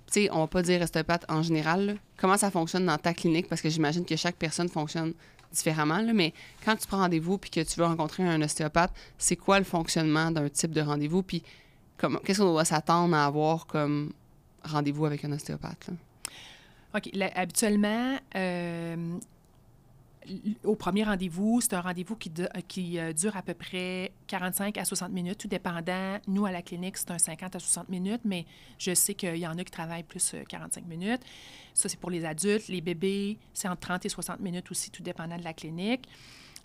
tu sais, on va pas dire ostéopathe en général. là. Comment ça fonctionne dans ta clinique? Parce que j'imagine que chaque personne fonctionne différemment. là, mais quand tu prends rendez-vous puis que tu veux rencontrer un ostéopathe, c'est quoi le fonctionnement d'un type de rendez-vous? Puis, qu'est-ce qu'on doit s'attendre à avoir comme rendez-vous avec un ostéopathe? là? OK. Habituellement, euh, au premier rendez-vous, c'est un rendez-vous qui, qui euh, dure à peu près 45 à 60 minutes, tout dépendant. Nous, à la clinique, c'est un 50 à 60 minutes, mais je sais qu'il y en a qui travaillent plus euh, 45 minutes. Ça, c'est pour les adultes. Les bébés, c'est entre 30 et 60 minutes aussi, tout dépendant de la clinique.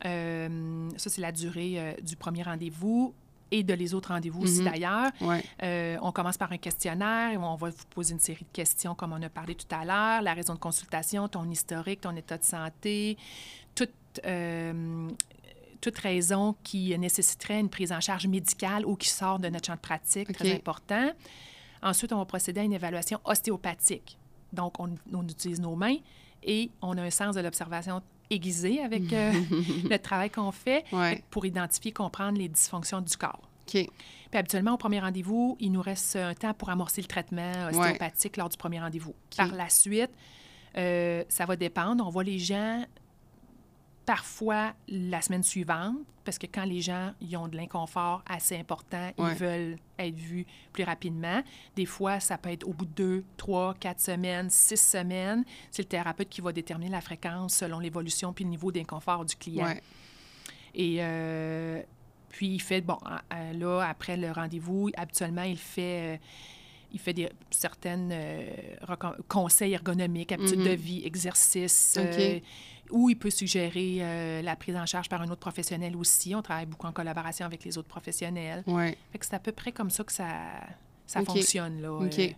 Euh, ça, c'est la durée euh, du premier rendez-vous et de les autres rendez-vous aussi, Mhm. d'ailleurs. Ouais. Euh, on commence par un questionnaire et on va vous poser une série de questions, comme on a parlé tout à l'heure, la raison de consultation, ton historique, ton état de santé, toute, euh, toute raison qui nécessiterait une prise en charge médicale ou qui sort de notre champ de pratique, très OK. important. Ensuite, on va procéder à une évaluation ostéopathique. Donc, on, on utilise nos mains et on a un sens de l'observation aiguisé avec euh, le travail qu'on fait Ouais. pour identifier, comprendre les dysfonctions du corps. OK. Puis habituellement, au premier rendez-vous, il nous reste un temps pour amorcer le traitement ostéopathique lors du premier rendez-vous. Par la suite, euh, ça va dépendre. On voit les gens parfois la semaine suivante, parce que quand les gens ils ont de l'inconfort assez important, Ouais. ils veulent être vus plus rapidement. Des fois, ça peut être au bout de deux, trois, quatre semaines, six semaines. C'est le thérapeute qui va déterminer la fréquence selon l'évolution puis le niveau d'inconfort du client. Ouais. Et euh, puis, il fait, bon, à- à- là, après le rendez-vous, habituellement, il fait, euh, il fait des, certaines euh, conseils ergonomiques, habitudes de vie, exercices, OK. euh, où il peut suggérer euh, la prise en charge par un autre professionnel aussi. On travaille beaucoup en collaboration avec les autres professionnels. Ouais. Fait que c'est à peu près comme ça que ça, ça fonctionne, là, OK. euh,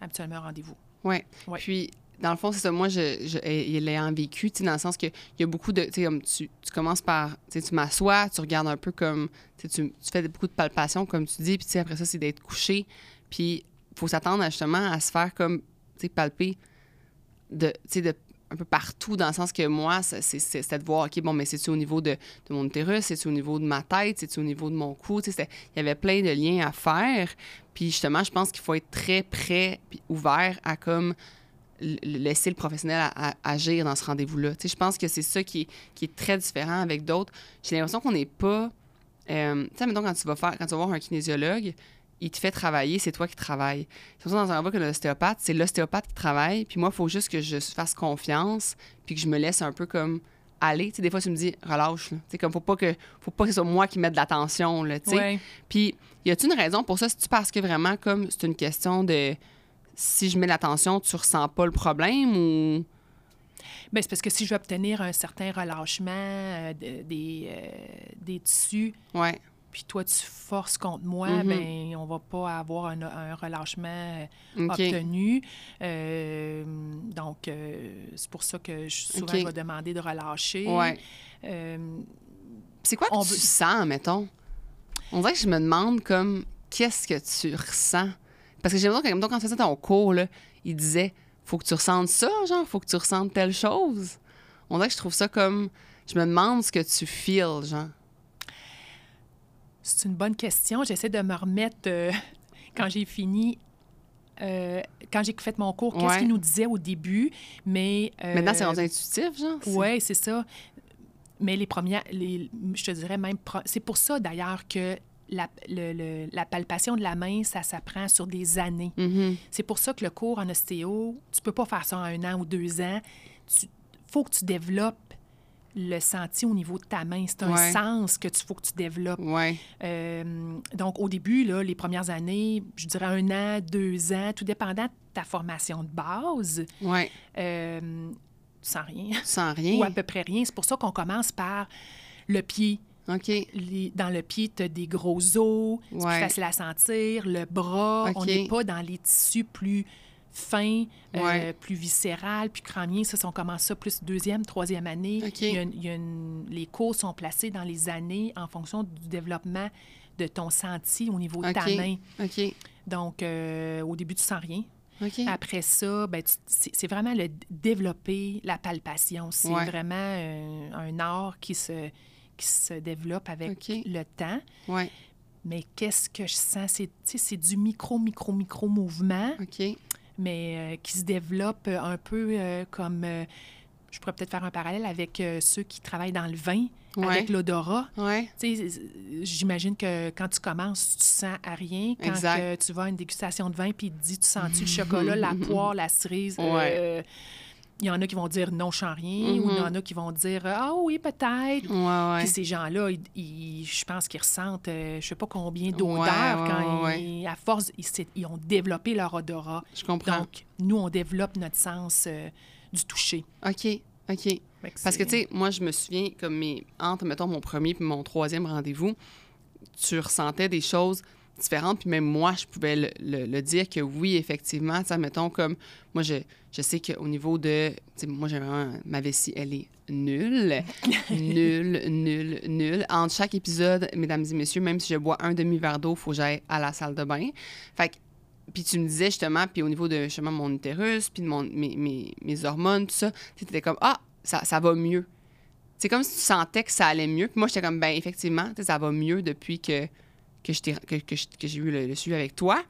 habituellement, rendez-vous. Ouais. Ouais. Puis, dans le fond, c'est ça. Moi, je, je, il l'ayant vécu, tu sais, dans le sens qu'il y a beaucoup de. Tu sais, comme tu, tu commences par. Tu sais, tu m'assois, tu regardes un peu comme. Tu, sais, tu, tu fais beaucoup de palpations, comme tu dis, puis tu sais, après ça, c'est d'être couché. Puis, il faut s'attendre justement à se faire comme. Tu sais, palper de. Tu sais, de un peu partout, dans le sens que moi, c'était de voir, OK, bon, mais c'est-tu au niveau de, de mon utérus, c'est-tu au niveau de ma tête, c'est-tu au niveau de mon cou, tu sais, il y avait plein de liens à faire. Puis justement, je pense qu'il faut être très prêt puis ouvert à comme laisser le professionnel agir dans ce rendez-vous-là. Tu sais, je pense que c'est ça qui est, qui est très différent avec d'autres. J'ai l'impression qu'on n'est pas... euh, tu sais, mettons, quand tu vas faire, quand tu vas voir un kinésiologue, il te fait travailler, c'est toi qui travailles. C'est pour ça, dans un que l'ostéopathe, c'est l'ostéopathe qui travaille, puis moi, il faut juste que je fasse confiance, puis que je me laisse un peu comme aller. Tu sais, des fois, tu me dis, relâche, là. Tu sais, comme, faut pas que, faut pas que ce soit moi qui mette de l'attention, là, tu sais. Ouais. Puis, y a-t-il une raison pour ça? C'est-tu parce que vraiment, comme c'est une question de si je mets l'attention, tu ressens pas le problème ou? Bien, c'est parce que si je veux obtenir un certain relâchement euh, de- des, euh, des tissus, Ouais. Puis toi, tu forces contre moi, Mhm. ben on va pas avoir un, un relâchement obtenu. Euh, donc, euh, c'est pour ça que je, souvent, OK. je vais demander de relâcher. Ouais. Euh, C'est quoi que On tu veut- sens, mettons? On dirait que je me demande comme qu'est-ce que tu ressens? Parce que j'ai l'impression que quand tu faisais ton cours, là, il disait faut que tu ressentes ça, genre, faut que tu ressentes telle chose. On dirait que je trouve ça comme. Je me demande ce que tu feels, genre. C'est une bonne question. J'essaie de me remettre euh, quand j'ai fini. euh, quand j'ai fait mon cours, qu'est-ce Ouais. qu'il nous disait au début, mais... euh, Maintenant, c'est rendu intuitif, genre. Oui, c'est ça. Mais les premières, les, je te dirais même, c'est pour ça d'ailleurs que la, le- le- la palpation de la main, ça s'apprend sur des années. Mhm. C'est pour ça que le cours en ostéo, tu peux pas faire ça en un an ou deux ans. Il faut que tu développes le senti au niveau de ta main. C'est un Ouais. sens que tu faut que tu développes. Ouais. Euh, donc, au début, là, les premières années, je dirais un an, deux ans, tout dépendant de ta formation de base, Ouais. euh, sans rien Tu sens rien. ou à peu près rien. C'est pour ça qu'on commence par le pied. Les- dans le pied, tu as des gros os, c'est plus facile à sentir. Le bras, on n'est pas dans les tissus plus fin, euh, plus viscéral, plus crânien. Ça, on commence ça plus deuxième, troisième année. OK. Il y a une- il y a une- les cours sont placés dans les années en fonction du développement de ton senti au niveau OK. tanin. OK. Donc, euh, au début, tu sens rien. Après ça, ben, c'est vraiment le développer la palpation. C'est Ouais. vraiment euh, un art qui se, qui se développe avec le temps. Ouais. Mais qu'est-ce que je sens? C'est du micro, micro, micro mouvement, OK. Mais euh, qui se développe euh, un peu euh, comme... je pourrais peut-être faire un parallèle avec euh, ceux qui travaillent dans le vin, Ouais. avec l'odorat. Ouais. Tu J'imagine que quand tu commences, tu sens à rien. Quand que tu vas à une dégustation de vin puis il te dit, tu sens-tu le chocolat, la poire, la cerise? Ouais. Euh, il y en a qui vont dire non, je sens rien. Ou il y en a qui vont dire ah oui, peut-être. Ouais, ouais. Puis ces gens-là, je pense qu'ils ressentent, euh, je sais pas combien d'odeurs Ouais, quand ils, à force, ils, ont développé leur odorat. Je comprends. Donc, nous, on développe notre sens euh, du toucher. OK. OK. Parce que, tu sais, moi, je me souviens, comme mes, entre, mettons, mon premier puis mon troisième rendez-vous, tu ressentais des choses différentes. Puis même moi, je pouvais le, le- le dire que oui, effectivement, ça, mettons, comme moi, je, je sais qu'au niveau de. Moi, j'ai vraiment. Ma vessie, elle est nulle. nulle, nulle, nulle. Entre chaque épisode, mesdames et messieurs, même si je bois un demi-verre d'eau, il faut que j'aille à la salle de bain. Fait que puis tu me disais justement, puis au niveau de justement mon utérus, puis de mon, mes, mes, mes hormones, tout ça, tu étais comme Ah, ça, ça va mieux. C'est comme si tu sentais que ça allait mieux. Puis moi, j'étais comme Ben, effectivement, ça va mieux depuis que, que, je t'ai- que, que, j'ai eu le, le suivi avec toi.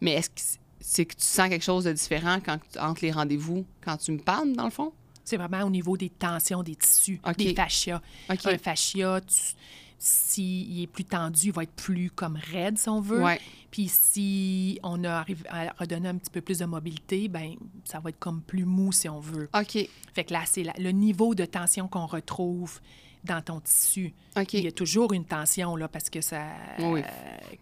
Mais est-ce que c'est- que tu sens quelque chose de différent quand, entre les rendez-vous, quand tu me parles, dans le fond? C'est vraiment au niveau des tensions des tissus, des fascias. OK. Un fascia, tu- s'il est plus tendu, il va être plus comme raide, si on veut. Ouais. Puis si on a arrivé à redonner un petit peu plus de mobilité, ben ça va être comme plus mou, si on veut. OK. Fait que là, c'est le niveau de tension qu'on retrouve dans ton tissu. Il y a toujours une tension, là, parce que ça... Oui. euh,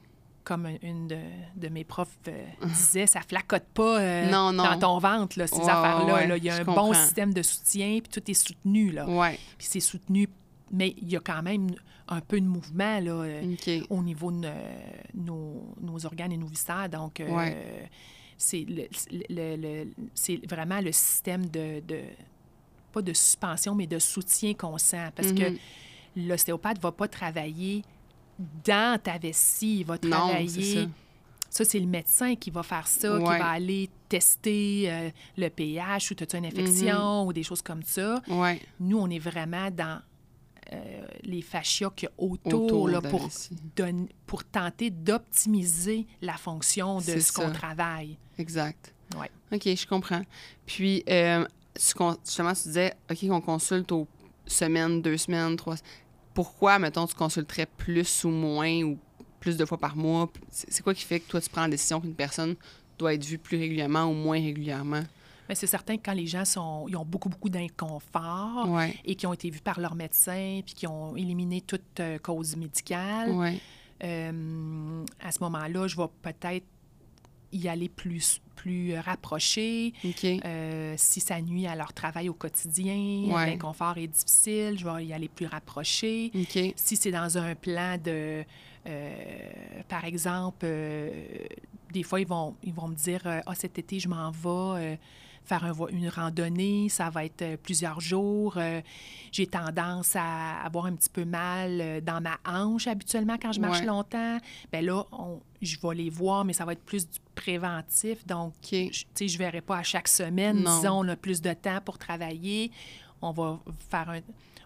comme une de, de mes profs euh, disait, ça flacote pas euh, Non, non. dans ton ventre, là, ces Ouais, affaires-là. ouais, là. Il y a un bon système de soutien, puis tout est soutenu, là. Ouais. Puis c'est soutenu, mais il y a quand même un peu de mouvement, là, au niveau de nos, nos organes et nos viscères. Donc, euh, Ouais. c'est le- le- le- c'est vraiment le système de, de- pas de suspension, mais de soutien qu'on sent. Parce Mhm. que l'ostéopathe ne va pas travailler dans ta vessie, il va Non, travailler... c'est ça. C'est le médecin qui va faire ça, qui va aller tester euh, le pH ou tu as une infection ou des choses comme ça. Ouais. Nous, on est vraiment dans euh, les fascias qu'il y a autour, Autour là, pour, pour tenter d'optimiser la fonction de ce qu'on travaille. Exact. Ouais. OK, je comprends. Puis, euh, justement, tu disais, OK, qu'on consulte aux semaines, deux semaines, trois... Pourquoi, mettons, tu consulterais plus ou moins ou plus de fois par mois? C'est quoi qui fait que toi, tu prends la décision qu'une personne doit être vue plus régulièrement ou moins régulièrement? C'est certain que quand les gens sont, ils ont beaucoup, beaucoup d'inconfort Ouais. et qui ont été vus par leur médecin puis qui ont éliminé toute euh, cause médicale, Ouais. euh, à ce moment-là, je vais peut-être y aller plus, plus rapproché. OK. Euh, si ça nuit à leur travail au quotidien, Ouais. l'inconfort est difficile, je vais y aller plus rapproché. Si c'est dans un plan de, euh, par exemple, euh, des fois, ils vont, ils vont me dire, euh, ah, cet été, je m'en vais euh, faire un une randonnée, ça va être euh, plusieurs jours. euh, J'ai tendance à avoir un petit peu mal euh, dans ma hanche habituellement quand je marche Ouais. longtemps. Bien là, on- je vais les voir, mais ça va être plus du préventif. Donc, OK. je- tu sais, je ne verrai pas à chaque semaine. Non. Disons, on a plus de temps pour travailler. On va faire un...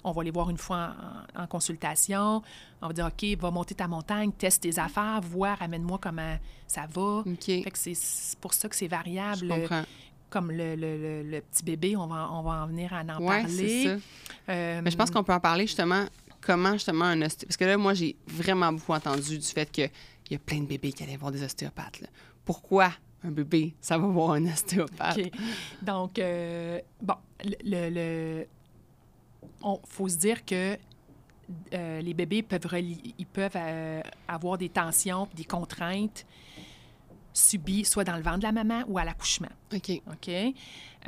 On va les voir une fois en, en consultation. On va dire, OK, va monter ta montagne, teste tes affaires, voir, amène-moi comment ça va. OK. Fait que c'est- pour ça que c'est Je variable. comprends. Comme le, le- le- le petit bébé, on va, on va en venir à en Ouais, parler. ça. Euh, Mais je pense qu'on peut en parler justement, comment justement un ostéopathe. Parce que là, moi, j'ai vraiment beaucoup entendu du fait qu'il y a plein de bébés qui allaient voir des ostéopathes. là. Pourquoi un bébé, ça va voir un ostéopathe? Donc, euh, bon, le... on- faut se dire que euh, les bébés peuvent, ils peuvent avoir des tensions, des contraintes subies soit dans le ventre de la maman ou à l'accouchement. OK. OK?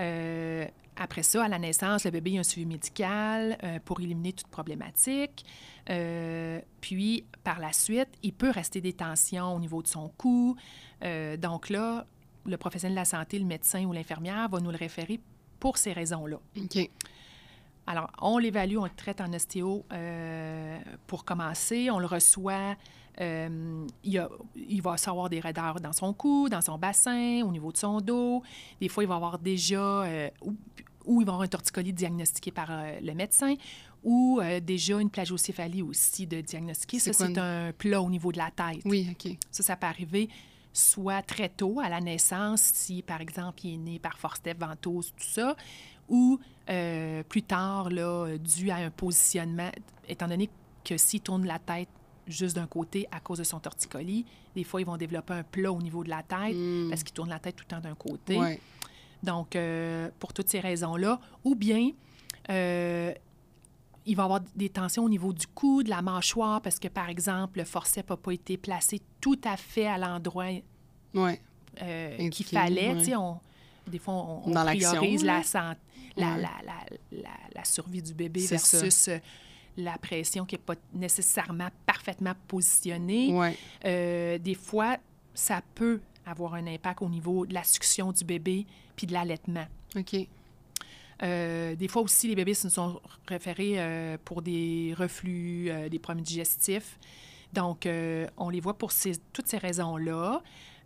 Euh, après ça, à la naissance, le bébé a un suivi médical euh, pour éliminer toute problématique. Euh, puis, par la suite, il peut rester des tensions au niveau de son cou. Donc là, le professionnel de la santé, le médecin ou l'infirmière, va nous le référer pour ces raisons-là. OK. Alors, on l'évalue, on le traite en ostéo euh, pour commencer. On le reçoit. Euh, il, y a- il va savoir des raideurs dans son cou, dans son bassin, au niveau de son dos. Des fois, il va avoir déjà, euh, ou, ou il va avoir un torticolis diagnostiqué par euh, le médecin, ou euh, déjà une plagiocéphalie aussi de diagnostiquer. Ça, c'est une- un plat au niveau de la tête. Oui, OK. Ça, ça peut arriver soit très tôt, à la naissance, si, par exemple, il est né par forceps, ventouse, tout ça, ou plus tard, là, dû à un positionnement, étant donné que s'il tourne la tête juste d'un côté à cause de son torticolis, des fois, ils vont développer un plat au niveau de la tête Mm. parce qu'il tourne la tête tout le temps d'un côté. Ouais. Donc, euh, pour toutes ces raisons-là, ou bien euh, il va y avoir des tensions au niveau du cou, de la mâchoire, parce que, par exemple, le forceps n'a pas été placé tout à fait à l'endroit Ouais. euh, qu'il fallait. ouais. On- des fois, on, priorise la, survie du bébé ça. La pression qui n'est pas nécessairement parfaitement positionnée. Ouais. Euh, des fois, ça peut avoir un impact au niveau de la succion du bébé puis de l'allaitement. OK. Euh, des fois aussi, les bébés se sont référés euh, pour des reflux, des problèmes digestifs. Donc, on les voit pour ces, toutes ces raisons-là.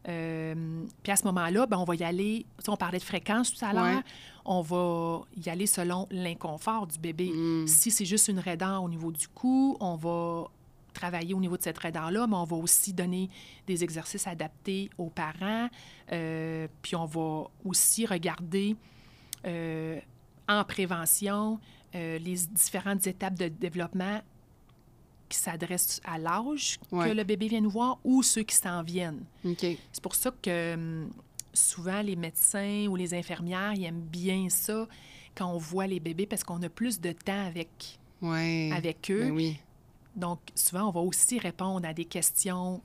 Euh, puis à ce moment-là, ben, on va y aller, on parlait de fréquence tout à l'heure, Ouais. On va y aller selon l'inconfort du bébé. Mm. Si c'est juste une raideur au niveau du cou, on va travailler au niveau de cette raideur-là, mais on va aussi donner des exercices adaptés aux parents. Euh, puis on va aussi regarder euh, en prévention euh, les différentes étapes de développement qui s'adressent à l'âge Ouais. que le bébé vient nous voir ou ceux qui s'en viennent. C'est pour ça que hum, souvent les médecins ou les infirmières ils aiment bien ça quand on voit les bébés parce qu'on a plus de temps avec, Ouais. avec eux. Ben oui. Donc, souvent, on va aussi répondre à des questions.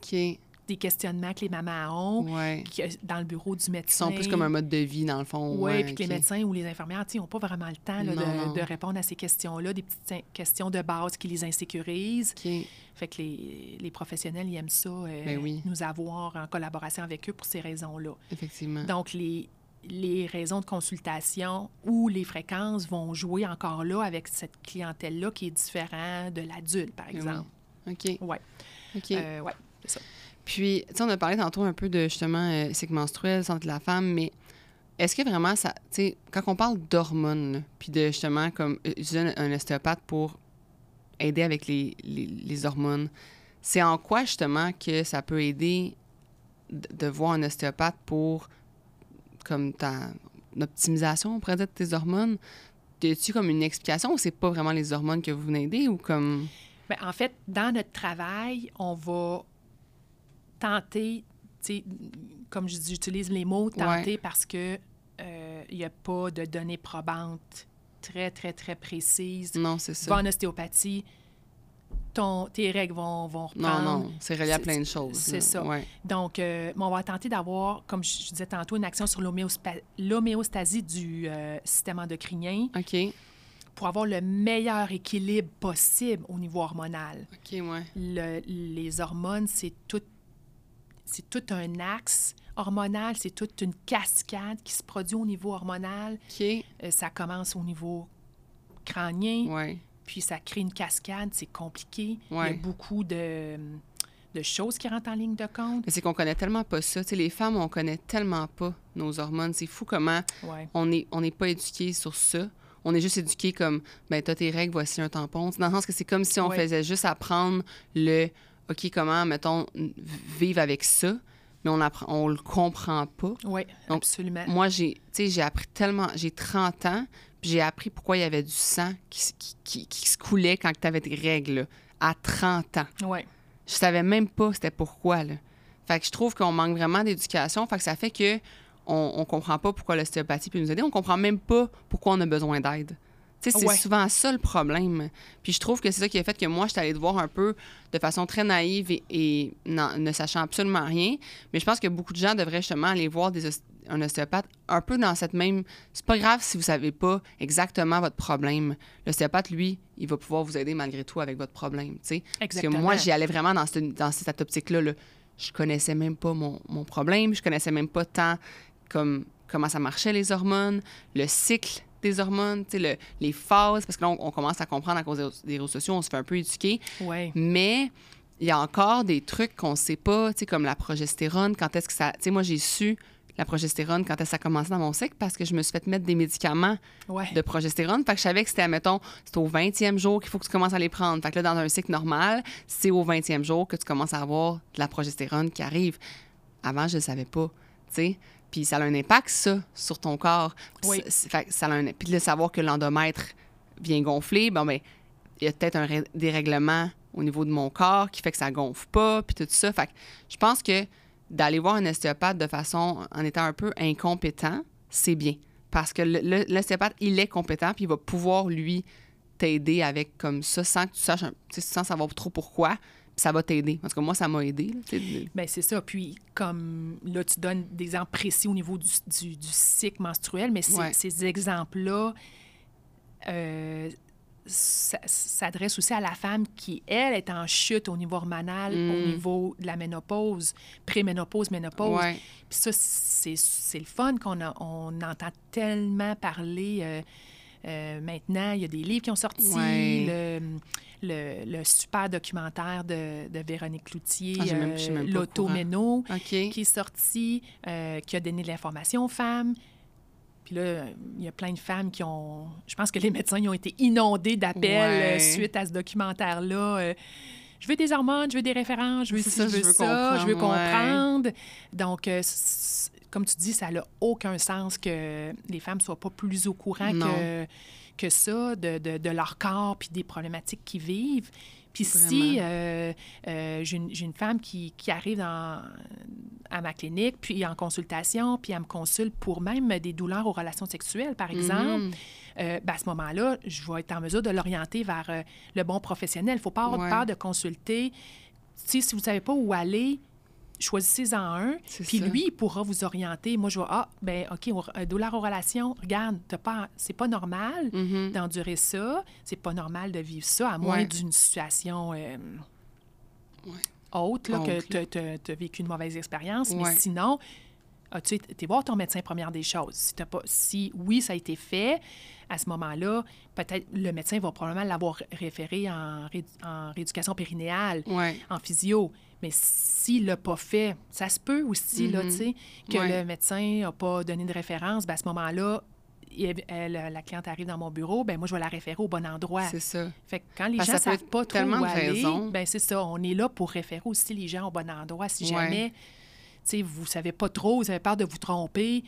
Des questionnements que les mamans ont Ouais. qui- dans le bureau du médecin. sont plus comme un mode de vie, dans le fond. Oui, ouais, puis que les médecins ou les infirmières, sais, n'ont pas vraiment le temps là, de, répondre à ces questions-là, des petites questions de base qui les insécurisent. OK. Fait que les, les professionnels, ils aiment ça, euh, Ben oui. nous avoir en collaboration avec eux pour ces raisons-là. Effectivement. Donc, les, les raisons de consultation ou les fréquences vont jouer encore là avec cette clientèle-là qui est différente de l'adulte, par Ben oui. exemple. OK. Ouais. OK. Euh, ouais, c'est ça. Puis, tu sais, on a parlé tantôt un peu de justement euh, cycle menstruel, santé de la femme, mais est-ce que vraiment ça. Tu sais, quand on parle d'hormones, puis de justement comme euh, utiliser un, ostéopathe pour aider avec les, les, les hormones, c'est en quoi justement que ça peut aider de, voir un ostéopathe pour comme ta optimisation, on pourrait dire, de tes hormones? As-tu comme une explication ou c'est pas vraiment les hormones que vous venez aider ou comme? Bien, en fait, dans notre travail, on va tenter, tu sais, comme je dis, j'utilise les mots tenter Ouais. parce que euh, il n'y a pas de données probantes très, très, très précises. Non, c'est ça. vas en ostéopathie, ton, tes règles vont, vont Non, reprendre. non, c'est relié à plein de choses. c'est ça. Ouais. Donc, euh, on va tenter d'avoir, comme je je disais tantôt, une action sur l'homéostasie du euh, système endocrinien OK. pour avoir le meilleur équilibre possible au niveau hormonal. OK, ouais. Le- les hormones, c'est tout, c'est tout un axe hormonal, c'est toute une cascade qui se produit au niveau hormonal. Euh, ça commence au niveau crânien, Ouais. puis ça crée une cascade, c'est compliqué. Il y a beaucoup de, de choses qui rentrent en ligne de compte. Mais c'est qu'on connaît tellement pas ça. Les femmes, on connaît tellement pas nos hormones. C'est fou comment Ouais. on n'est on pas éduqué sur ça. On est juste éduqué comme, ben, t'as tes règles, voici un tampon. Dans le sens que c'est comme si on faisait juste apprendre le, OK, comment, mettons, vivre avec ça, mais on apprend, on le comprend pas. Oui, Donc, absolument. Moi, j'ai, appris tellement, j'ai 30 ans, puis j'ai appris pourquoi il y avait du sang qui, s- qui, qui- qui se coulait quand tu avais tes règles, là, à 30 ans. Oui, Je savais même pas c'était pourquoi, là. Fait que je trouve qu'on manque vraiment d'éducation. Fait que ça fait que on, on comprend pas pourquoi l'ostéopathie peut nous aider. On comprend même pas pourquoi on a besoin d'aide. C'est Ouais. souvent ça le problème. Puis je trouve que c'est ça qui a fait que moi, je suis allée te voir un peu de façon très naïve et, et non- ne sachant absolument rien. Mais je pense que beaucoup de gens devraient justement aller voir des un ostéopathe un peu dans cette même... C'est pas grave si vous savez pas exactement votre problème. L'ostéopathe, lui, il va pouvoir vous aider malgré tout avec votre problème, tu sais. Parce que exactement. moi, j'y allais vraiment dans cette, dans cette optique-là. là. je connaissais même pas mon, mon problème, je connaissais même pas tant comme comment ça marchait les hormones, le cycle des hormones, le- les phases, parce que là, on, on commence à comprendre à cause des, réseaux sociaux, on se fait un peu éduquer. Mais il y a encore des trucs qu'on sait pas, comme la progestérone, quand est-ce que ça... Tu sais, moi, j'ai su la progestérone quand ça a commencé dans mon cycle parce que je me suis fait mettre des médicaments Ouais. de progestérone. Fait que je savais que c'était, mettons, c'est au 20e jour qu'il faut que tu commences à les prendre. Fait que là, dans un cycle normal, c'est au 20e jour que tu commences à avoir de la progestérone qui arrive. Avant, je ne savais pas, tu sais. Puis ça a un impact, ça, sur ton corps. Oui. ça- fait a un... Puis de savoir que l'endomètre vient gonfler, bon, ben il y a peut-être un ré- dérèglement au niveau de mon corps qui fait que ça gonfle pas, puis tout ça. Fait que je pense que d'aller voir un ostéopathe de façon en étant un peu incompétent, c'est bien. Parce que l'ostéopathe, il est compétent, puis il va pouvoir, lui, t'aider avec comme ça, sans que tu saches, un- sans savoir trop pourquoi, ça va t'aider. En tout cas, moi, ça m'a aidé. Bien, c'est ça. Puis, comme là, tu donnes des exemples précis au niveau du, du- du cycle menstruel, mais ces- Ouais. ces exemples-là euh, s'adressent aussi à la femme qui, elle, est en chute au niveau hormonal, au Mm. niveau de la ménopause, préménopause, ménopause. Ouais. Puis ça, c'est le fun qu'on a- on entend tellement parler. euh, euh, maintenant, il y a des livres qui ont sorti. Ouais. Le, le, le super documentaire de, de Véronique Cloutier, Ah, euh, L'automéno, qui est sorti, euh, qui a donné de l'information aux femmes. Puis là, il y a plein de femmes qui ont... Je pense que les médecins ils ont été inondés d'appels Ouais. euh, suite à ce documentaire-là. Je veux des hormones, je veux des références, je veux ci, ça, je veux, je veux ça, je veux comprendre, ouais. Donc, comme tu dis, ça n'a aucun sens que les femmes soient pas plus au courant Non. que, que ça de, de- de leur corps puis des problématiques qu'ils vivent. Puis si euh, euh, j'ai une, femme qui, qui arrive dans- à ma clinique, puis en consultation, puis elle me consulte pour même des douleurs aux relations sexuelles, par exemple, Mhm. euh, ben, à ce moment-là, je vais être en mesure de l'orienter vers le bon professionnel. Il ne faut pas avoir Ouais. peur de consulter. Tu sais, si vous ne savez pas où aller, choisissez-en un. Puis ça. lui, il pourra vous orienter. Moi, je vais, ah, ben OK, on- euh, douleur aux relations, regarde, t'as pas, c'est pas normal Mhm. d'endurer ça. C'est pas normal de vivre ça, à moins Ouais. d'une situation euh, Ouais. haute, là, Haute, que tu as vécu une mauvaise expérience. Mais sinon, as-tu été voir ton médecin première des choses? Si, t'as pas, si oui, ça a été fait, à ce moment-là, peut-être le médecin va probablement l'avoir référé en, en rééducation périnéale, en physio. Mais s'il ne l'a pas fait, ça se peut aussi, là, Mhm. tu sais, que Ouais. le médecin n'a pas donné de référence. Ben, à ce moment-là, elle- la cliente arrive dans mon bureau, ben moi, je vais la référer au bon endroit. C'est ça. Fait que quand les gens ne savent pas trop où aller, ben c'est ça. On est là pour référer aussi les gens au bon endroit. Si Ouais. jamais, tu sais, vous savez pas trop, vous avez peur de vous tromper,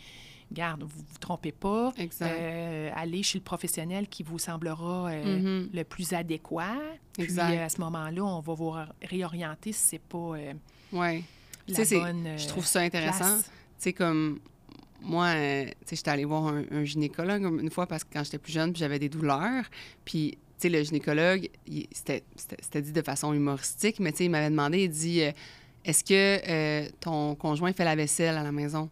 garde, vous vous trompez pas. Exact. Euh, allez chez le professionnel qui vous semblera euh, Mhm. le plus adéquat. Puis Exact. euh, à ce moment-là, on va vous réorienter si c'est pas euh, Ouais. La bonne. je trouve ça intéressant. Tu sais, comme moi, tu sais, j'étais allée voir un, un gynécologue une fois parce que quand j'étais plus jeune, j'avais des douleurs. Puis, tu sais, le gynécologue, c'était dit de façon humoristique, mais tu sais, il m'avait demandé, il dit euh, Est-ce que euh, ton conjoint fait la vaisselle à la maison?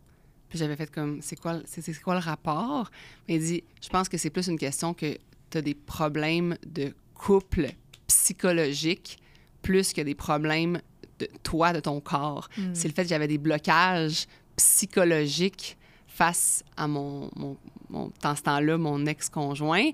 Puis j'avais fait comme C'est quoi, le- c'est c'est quoi le rapport? Mais il dit Je pense que c'est plus une question que tu as des problèmes de couple psychologiques plus que des problèmes de toi, de ton corps. Mm. C'est le fait que j'avais des blocages psychologiques face à mon, mon, mon- dans ce temps-là, mon ex-conjoint.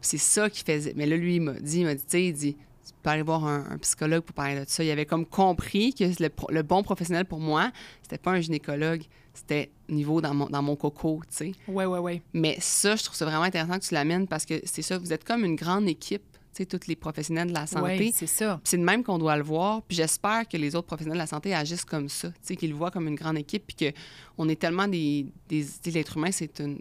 C'est ça qui faisait. Mais là, lui, il m'a dit, il m'a dit, tu sais, il dit, tu peux aller voir un, un psychologue pour parler de ça. Il avait comme compris que le, le bon professionnel pour moi, c'était pas un gynécologue, c'était niveau dans mon, dans mon coco, tu sais. Oui, oui, oui. Mais ça, je trouve ça vraiment intéressant que tu l'amènes parce que c'est ça, vous êtes comme une grande équipe, tu sais, tous les professionnels de la santé. Oui, c'est ça. C'est de même qu'on doit le voir. Puis j'espère que les autres professionnels de la santé agissent comme ça, tu sais, qu'ils le voient comme une grande équipe, puis qu'on est tellement des... des l'être humain, c'est un-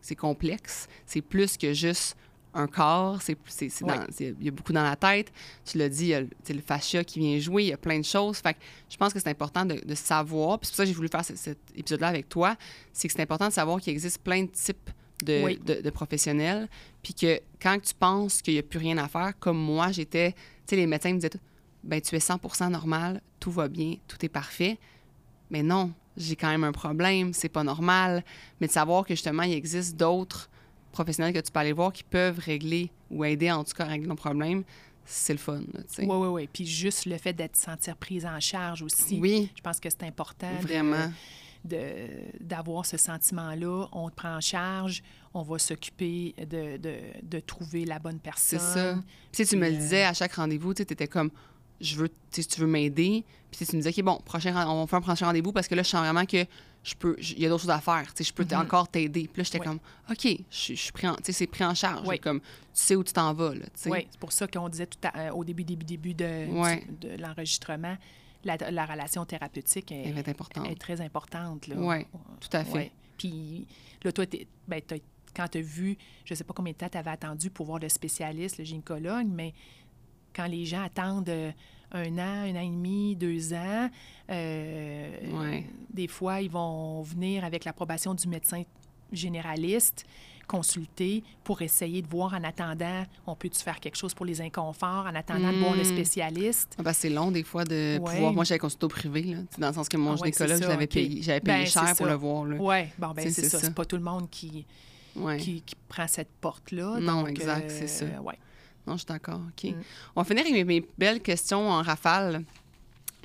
c'est complexe. C'est plus que juste un corps. C'est, c'est, c'est dans- il y a beaucoup dans la tête. Tu l'as dit, il y a le, fascia qui vient jouer, il y a plein de choses. Fait que je pense que c'est important de, de savoir. Puis c'est pour ça que j'ai voulu faire ce- cet épisode-là avec toi. C'est que c'est important de savoir qu'il existe plein de types de, Oui. de- de professionnels. Puis que quand tu penses qu'il n'y a plus rien à faire, comme moi, j'étais... Tu sais, les médecins me disaient, ben tu es 100% normal, tout va bien, tout est parfait. Mais non, j'ai quand même un problème, c'est pas normal. Mais de savoir que justement, il existe d'autres professionnels que tu peux aller voir qui peuvent régler ou aider en tout cas à régler ton problème, c'est le fun. Oui, oui, oui. Puis juste le fait d'être sentir prise en charge aussi. Oui, Je pense que c'est important. vraiment. de- d'avoir ce sentiment-là. On te prend en charge, on va s'occuper de, de, de trouver la bonne C'est personne. ça. Puis tu sais, tu me le euh, disais à chaque rendez-vous, tu étais comme, je veux, tu si veux m'aider. Puis tu sais, tu me disais, OK, bon, prochain, on va faire un prochain rendez-vous parce que là, je sens vraiment que je peux, il y a d'autres choses à faire. Tu sais, je peux Mhm. encore t'aider. Puis là, j'étais Ouais. comme, OK, je, suis- je suis pris en, tu sais, c'est pris en charge. Ouais. Comme, tu sais où tu t'en vas, là. Oui, c'est pour ça qu'on disait tout à- euh, au début, début, début de, l'enregistrement, la, la relation thérapeutique est, Elle va être importante. est très importante. Là. Ouais, tout à fait. Puis là, toi, t'es- ben, quand tu as vu, je ne sais pas combien de temps tu avais attendu pour voir le spécialiste, le gynécologue, mais quand les gens attendent euh, un an, un an et demi, deux ans, euh, Ouais. des fois, ils vont venir avec l'approbation du médecin généraliste, consulter pour essayer de voir en attendant, on peut-tu faire quelque chose pour les inconforts, en attendant de voir le Mm. spécialiste? Ah, ben, c'est long, des fois, de Ouais. pouvoir. Moi, j'avais consulté au privé, là, dans le sens que mon Ah ouais, gynécologue, je ça, l'avais OK. payé, j'avais payé Ben, cher pour le voir. Oui, bon, ben C'est- ça. ça. C'est pas tout le monde qui, Ouais. qui, qui prend cette porte-là. Non, donc, exact, c'est ça. Non, je suis d'accord. OK. Mm. On va finir avec mes, mes belles questions en rafale.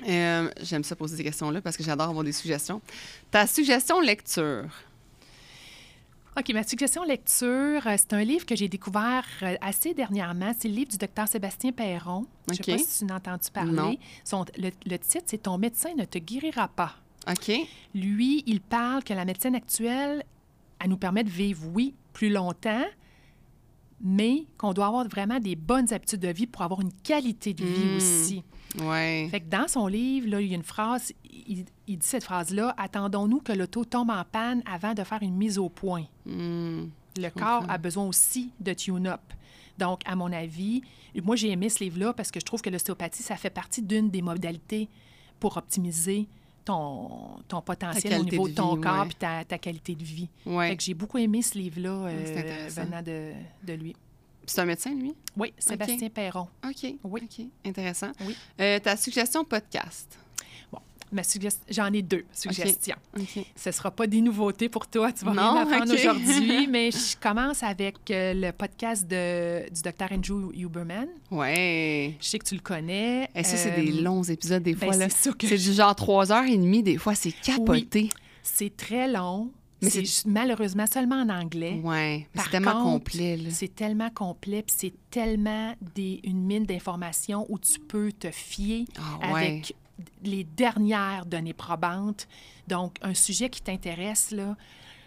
Euh, J'aime ça poser ces questions-là parce que j'adore avoir des suggestions. Ta suggestion lecture? OK, ma suggestion lecture, euh, c'est un livre que j'ai découvert euh, assez dernièrement. C'est le livre du docteur Sébastien Perron. Je ne sais pas si tu en as entendu parler. Non. Son- le, le titre, c'est Ton médecin ne te guérira pas. OK? Lui, il parle que la médecine actuelle, elle nous permet de vivre, oui, plus longtemps, mais qu'on doit avoir vraiment des bonnes habitudes de vie pour avoir une qualité de vie Mm. aussi. Ouais. Fait que dans son livre, là, il y a une phrase, il, il dit cette phrase-là, attendons-nous que l'auto tombe en panne avant de faire une mise au point. Hmm. Le corps a besoin aussi de tune-up. Donc, à mon avis, moi, j'ai aimé ce livre-là parce que je trouve que l'ostéopathie, ça fait partie d'une des modalités pour optimiser ton, ton potentiel au niveau de ton corps ouais. et ta, ta qualité de vie. Ouais. Fait que j'ai beaucoup aimé ce livre-là euh, venant de, de lui. C'est un médecin, lui? Oui, Sébastien Perron. OK. Oui. OK. Intéressant. Oui. Euh, ta suggestion podcast? Ma suggest- J'en ai deux suggestions. OK. Ce ne sera pas des nouveautés pour toi, tu vas Non, rien apprendre OK. aujourd'hui, mais je commence avec euh, le podcast de, du docteur Andrew Huberman. Ouais. Je sais que tu le connais. Et ça, c'est des Euh, longs épisodes, des ben, fois. là. c'est que du genre trois heures et demie, des fois. C'est capoté. C'est très long. Mais c'est malheureusement seulement en anglais. Par C'est tellement complet. C'est tellement complet, puis c'est tellement des, une mine d'informations où tu peux te fier Ah ouais. Les dernières données probantes. Donc, un sujet qui t'intéresse là,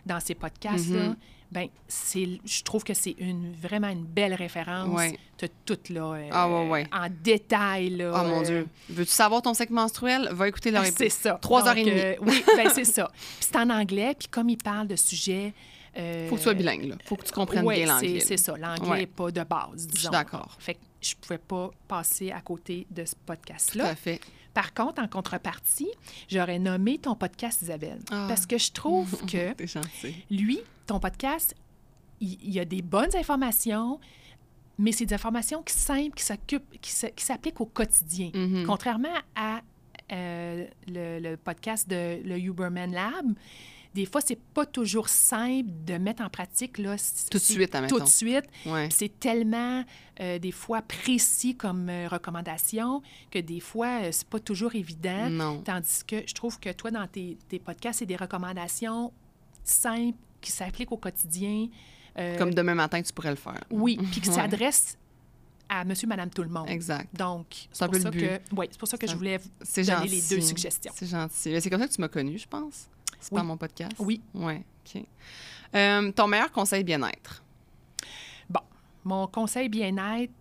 dans ces podcasts-là, Mhm. ben, c'est, je trouve que c'est une, vraiment une belle référence. Ouais. Tu as tout là, euh, Ah ouais, ouais. en détail. Là, Oh mon euh, Dieu. Veux-tu savoir ton cycle menstruel? Va écouter leur c'est ça. Trois heures et demie. euh, oui, ben, c'est ça. Puis c'est en anglais, puis comme il parle de sujets... euh, Faut que tu sois bilingue, là. Faut que tu comprennes bien c'est- l'anglais. C'est ça. L'anglais n'est pas de base, disons. Je suis d'accord. Fait que je pouvais pas passer à côté de ce Tout podcast-là. à fait. Par contre, en contrepartie, j'aurais nommé ton podcast, Isabelle. Ah. Parce que je trouve que lui, ton podcast, il, il y a des bonnes informations, mais c'est des informations qui simples, qui s'occupent, s'appliquent au quotidien. Mhm. Contrairement à euh, le, le podcast de le Huberman Lab, des fois, c'est pas toujours simple de mettre en pratique là, Tout de suite, admettons. Tout de suite. Ouais. C'est tellement, euh, des fois, précis comme euh, recommandation que des fois, euh, c'est pas toujours évident. Non. Tandis que je trouve que toi, dans tes, tes podcasts, c'est des recommandations simples qui s'appliquent au quotidien. Euh, Comme demain matin, tu pourrais le faire. Oui, puis qui Ouais. s'adressent à monsieur, madame, tout le monde. Exact. Donc, C'est pour, ça que, ouais, pour ça que je voulais vous donner gentil. les deux suggestions. C'est gentil. C'est comme ça que tu m'as connu, je pense. C'est Oui. pas mon podcast? Oui. Ouais. OK. Euh, ton meilleur conseil bien-être? Bon, mon conseil bien-être,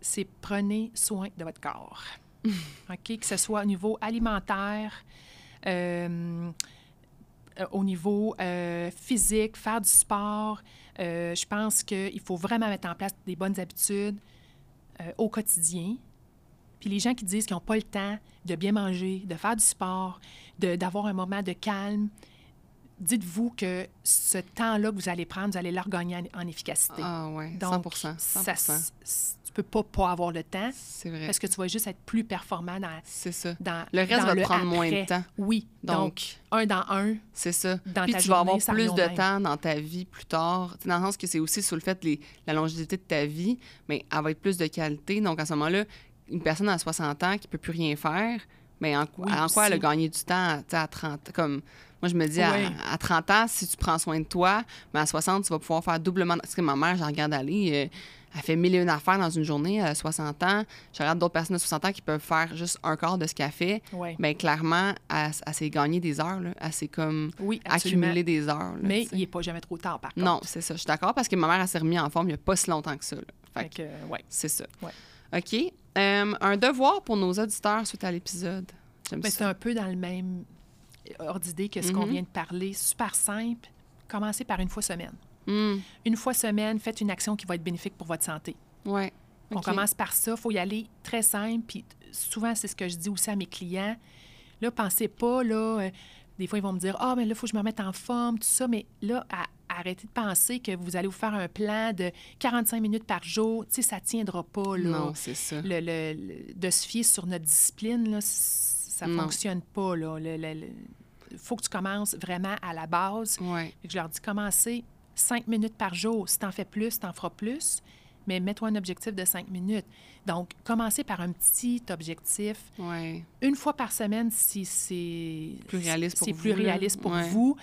c'est prenez soin de votre corps. OK? Que ce soit au niveau alimentaire, euh, au niveau euh, physique, faire du sport. Euh, je pense qu'il faut vraiment mettre en place des bonnes habitudes au quotidien. Puis les gens qui disent qu'ils n'ont pas le temps de bien manger, de faire du sport, de- d'avoir un moment de calme, dites-vous que ce temps-là que vous allez prendre, vous allez le regagner en, en efficacité. Ah ouais, Donc, 100 100 ça tu peux pas pas avoir le temps C'est vrai. parce que tu vas juste être plus performant dans, C'est ça. dans Le reste dans va te le prendre moins de temps. Oui. Donc, Donc, un dans un. c'est ça. dans Puis ta tu vas avoir plus de même. temps dans ta vie plus tard. Dans le sens que c'est aussi sur le fait les, la longévité de ta vie, mais elle va être plus de qualité. Donc, à ce moment-là, une personne à 60 ans qui peut plus rien faire, mais en, quoi- Oui, en quoi elle a gagné du temps à 30 Comme moi, je me dis, à- Oui. à, 30 ans, si tu prends soin de toi, mais à 60, tu vas pouvoir faire doublement. Parce que ma mère, j'en regarde aller. euh, elle fait mille et une affaires dans une journée a 60 ans. Je regarde d'autres personnes de 60 ans qui peuvent faire juste un quart de ce qu'elle fait. Bien, clairement, elle, elle s'est gagné des heures. Là. Elle s'est comme Oui, accumulé des heures. là, Mais il n'est pas jamais trop tard, par contre. Non, c'est ça. Je suis d'accord parce que ma mère, elle s'est remise en forme il n'y a pas si longtemps que ça. là. Fait Fait que que, euh, ouais. c'est ça. Ouais. OK. Euh, un devoir pour nos auditeurs suite à l'épisode. Ben, c'est un peu dans le même ordre d'idée que ce qu'on Mhm. vient de parler. Super simple. Commencez par une fois semaine. Hum, Une fois semaine, faites une action qui va être bénéfique pour votre santé. ouais. On commence par ça. Il faut y aller très simple. Puis souvent, c'est ce que je dis aussi à mes clients. Là, pensez pas, là, euh, des fois, ils vont me dire Ah, mais là, il faut que je me remette en forme, tout ça. Mais là, à- arrêtez de penser que vous allez vous faire un plan de 45 minutes par jour. Tu sais, ça tiendra pas, là. Non, c'est ça. Le- le- le- de se fier sur notre discipline, là, ça Non. fonctionne pas. Il faut que tu commences vraiment à la base. Ouais. Je leur dis, commencez cinq minutes par jour. Si tu en fais plus, tu en feras plus. Mais mets-toi un objectif de cinq minutes. Donc, commencez par un petit objectif. Ouais. Une fois par semaine, si c'est Plus réaliste pour c'est vous, plus là. réaliste pour Ouais. vous.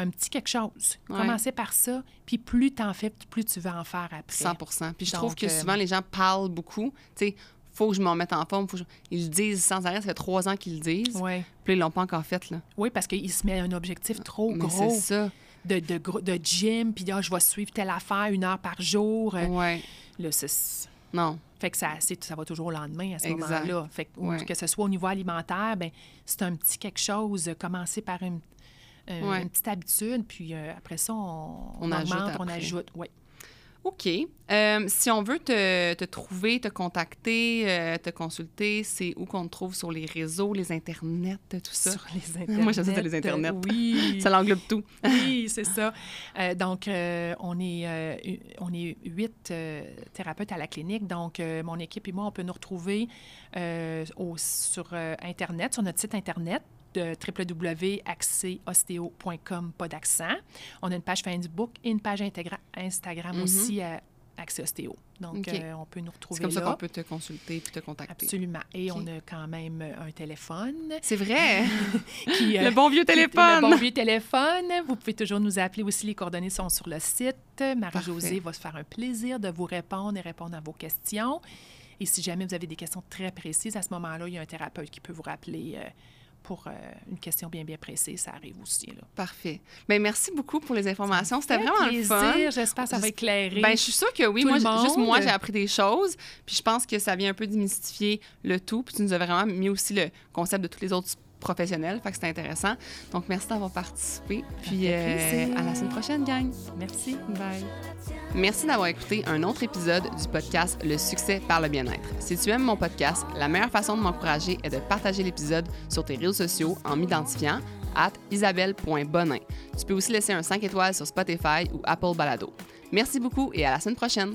Un petit quelque chose. Ouais. Commencez par ça. Puis plus tu en fais, plus tu vas en faire après. 100 Puis je trouve que euh, souvent, les gens parlent beaucoup. Tu sais, faut que je m'en mette en forme. Faut que je- Ils le disent sans arrêt. Ça fait trois ans qu'ils le disent. Ouais. Puis ils l'ont pas encore fait, là. Oui, parce qu'il se met un objectif trop Mais gros. c'est ça. de, de, de gym, puis ah, je vais suivre telle affaire une heure par jour. Euh, Ouais. Là, c'est- Non. fait que ça, ça va toujours au lendemain à ce moment-là. Fait que, Ouais. que ce soit au niveau alimentaire, ben c'est un petit quelque chose. euh, Commencer par une, euh, Ouais. une petite habitude, puis euh, après ça, on, On ajoute augmente, on ajoute. Oui. OK. Euh, si on veut te, te trouver, te contacter, euh, te consulter, c'est où qu'on te trouve sur les réseaux, les internets, tout ça? Sur les internets. Moi, ça, les internets. Oui. Ça l'englobe tout. Oui, c'est ça. Euh, donc, on, est, on est huit thérapeutes à la clinique. Donc, mon équipe et moi, on peut nous retrouver au- sur Internet, sur notre site Internet de www.accèsostéo.com, pas d'accent. On a une page Facebook et une page Instagram Mhm. aussi à Accès Ostéo. Donc, euh, on peut nous C'est retrouver comme ça qu'on peut te consulter puis te contacter. Absolument. Et on a quand même un téléphone C'est vrai. qui, euh, le bon vieux qui- téléphone. Le bon vieux téléphone. Vous pouvez toujours nous appeler aussi. Les coordonnées sont sur le site. Marie-Josée va se faire un plaisir de vous répondre et répondre à vos questions. Et si jamais vous avez des questions très précises, à ce moment-là, il y a un thérapeute qui peut vous rappeler euh, pour euh, une question bien, bien précise. Ça arrive aussi. Là. Parfait. Ben, merci beaucoup pour les informations. C'était vraiment le plaisir. fun. J'espère que ça va éclairer. Ben, je suis sûre que oui. tout Moi, le juste moi, j'ai appris des choses. Puis je pense que ça vient un peu démystifier le tout. Puis tu nous as vraiment mis aussi le concept de tous les autres professionnels. Fait que c'était intéressant. Donc, merci d'avoir participé. Puis euh, à la semaine prochaine, gang. Merci. Bye. Merci d'avoir écouté un autre épisode du podcast Le succès par le bien-être. Si tu aimes mon podcast, la meilleure façon de m'encourager est de partager l'épisode sur tes réseaux sociaux en m'identifiant at isabelle.bonin. Tu peux aussi laisser un 5 étoiles sur Spotify ou Apple Balado. Merci beaucoup et à la semaine prochaine.